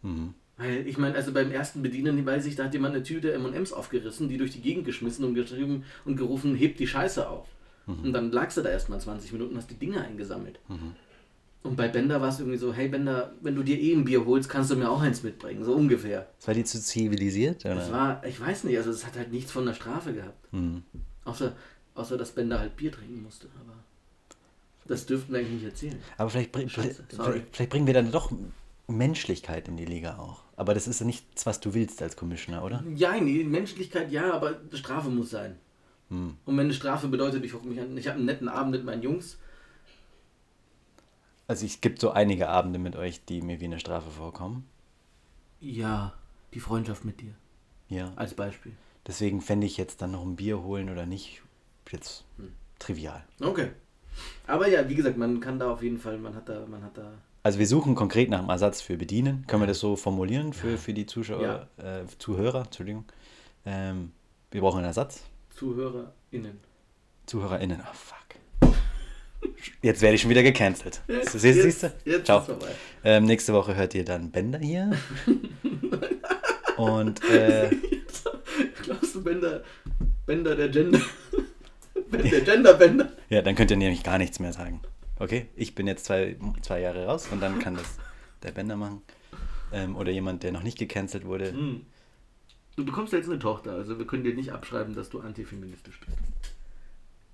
Mhm. Weil, ich meine, also beim ersten Bedienen, weiß ich, da hat jemand eine Tüte M&M's aufgerissen, die durch die Gegend geschmissen und geschrieben und gerufen, hebt die Scheiße auf. Und dann lagst du da erstmal 20 Minuten und hast die Dinge eingesammelt. Und bei Bender war es irgendwie so, hey Bender, wenn du dir eh ein Bier holst, kannst du mir auch eins mitbringen, so ungefähr. Das war die zu zivilisiert? Oder? Das war, ich weiß nicht, also es hat halt nichts von der Strafe gehabt. Mhm. Außer, außer dass Bender halt Bier trinken musste, aber das dürften wir eigentlich nicht erzählen. Aber vielleicht, bring, Scheiße, vielleicht, vielleicht bringen wir dann doch Menschlichkeit in die Liga auch. Aber das ist ja nichts, was du willst als Commissioner, oder? Ja, nee, Menschlichkeit ja, aber Strafe muss sein. Hm. Und wenn eine Strafe bedeutet, ich hocke mich an, ich habe einen netten Abend mit meinen Jungs, Also es gibt so einige Abende mit euch, die mir wie eine Strafe vorkommen. ja, die Freundschaft mit dir, Ja. als Beispiel. Deswegen fände ich jetzt dann noch ein Bier holen oder nicht jetzt Hm. trivial. Okay. Aber ja, wie gesagt, man kann da auf jeden Fall, man hat da, man hat da. Also wir suchen konkret nach einem Ersatz für Bedienen. Können wir das so formulieren für, für die Zuschauer, äh, Zuhörer, Entschuldigung. Ähm, wir brauchen einen Ersatz. ZuhörerInnen. ZuhörerInnen. Ah, fuck. Jetzt werde ich schon wieder gecancelt. Jetzt- Siehst, siehst du? jetzt- jetzt Ciao. Ähm, nächste Woche hört ihr dann Bender hier. Und äh, Glaubst du, Bender, Bender der Gender, der Genderbender? ja, dann könnt ihr nämlich gar nichts mehr sagen. Okay, ich bin jetzt zwei, zwei Jahre raus und dann kann das der Bender machen. Ähm, oder jemand, der noch nicht gecancelt wurde. Hm. Du bekommst jetzt eine Tochter, also wir können dir nicht abschreiben, dass du antifeministisch bist.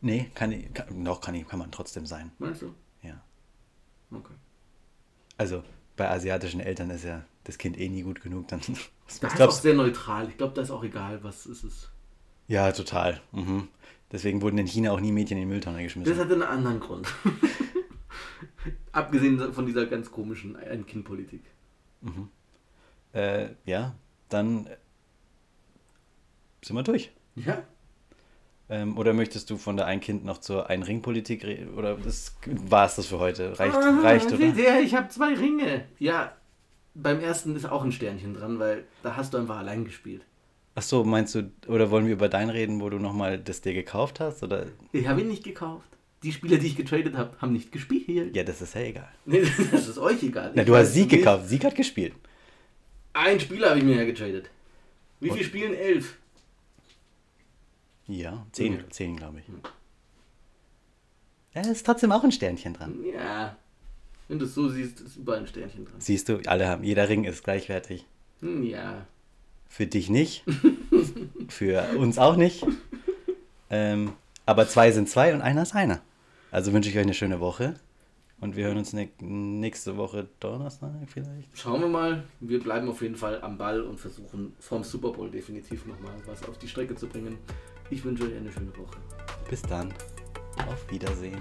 Nee, kann, ich, kann, doch, kann, ich, kann man trotzdem sein. Meinst du? Ja. Okay. Also bei asiatischen Eltern ist ja das Kind eh nie gut genug. Dann, was, ist auch sehr neutral. Ich glaube, da ist auch egal, was ist es. Ja, total. Mhm. Deswegen wurden in China auch nie Mädchen in die Mülltonne geschmissen. Das hat einen anderen Grund. Abgesehen von dieser ganz komischen Ein-Kind-Politik. Äh, ja, dann äh, sind wir durch. Ja. Ähm, oder möchtest du von der Ein-Kind noch zur Ein-Ring-Politik reden? Oder war es das für heute? Reicht, Ah, reicht oder? Der, ich habe zwei Ringe. Ja, beim ersten ist auch ein Sternchen dran, weil da hast du einfach allein gespielt. Ach so, meinst du, oder wollen wir über dein reden, wo du nochmal das dir gekauft hast? Oder? Ich habe ihn nicht gekauft. Die Spieler, die ich getradet habe, haben nicht gespielt. Ja, das ist ja egal. Nee, das ist euch egal. Na, Ich du hast Sieg nicht. gekauft. Sieg hat gespielt. Ein Spieler habe ich mir ja getradet. Wie Und- viel spielen? Elf. Ja, zehn, Ja. zehn glaube ich. Ja, ist trotzdem auch ein Sternchen dran. Ja. Wenn du es so siehst, ist überall ein Sternchen dran. Siehst du, alle haben, jeder Ring ist gleichwertig. Hm, Ja. Für dich nicht. für uns auch nicht. Ähm, aber zwei sind zwei und einer ist einer. Also wünsche ich euch eine schöne Woche. Und wir hören uns ne nächste Woche Donnerstag vielleicht. Schauen wir mal. Wir bleiben auf jeden Fall am Ball und versuchen vom Super Bowl definitiv nochmal was auf die Strecke zu bringen. Ich wünsche euch eine schöne Woche. Bis dann. Auf Wiedersehen.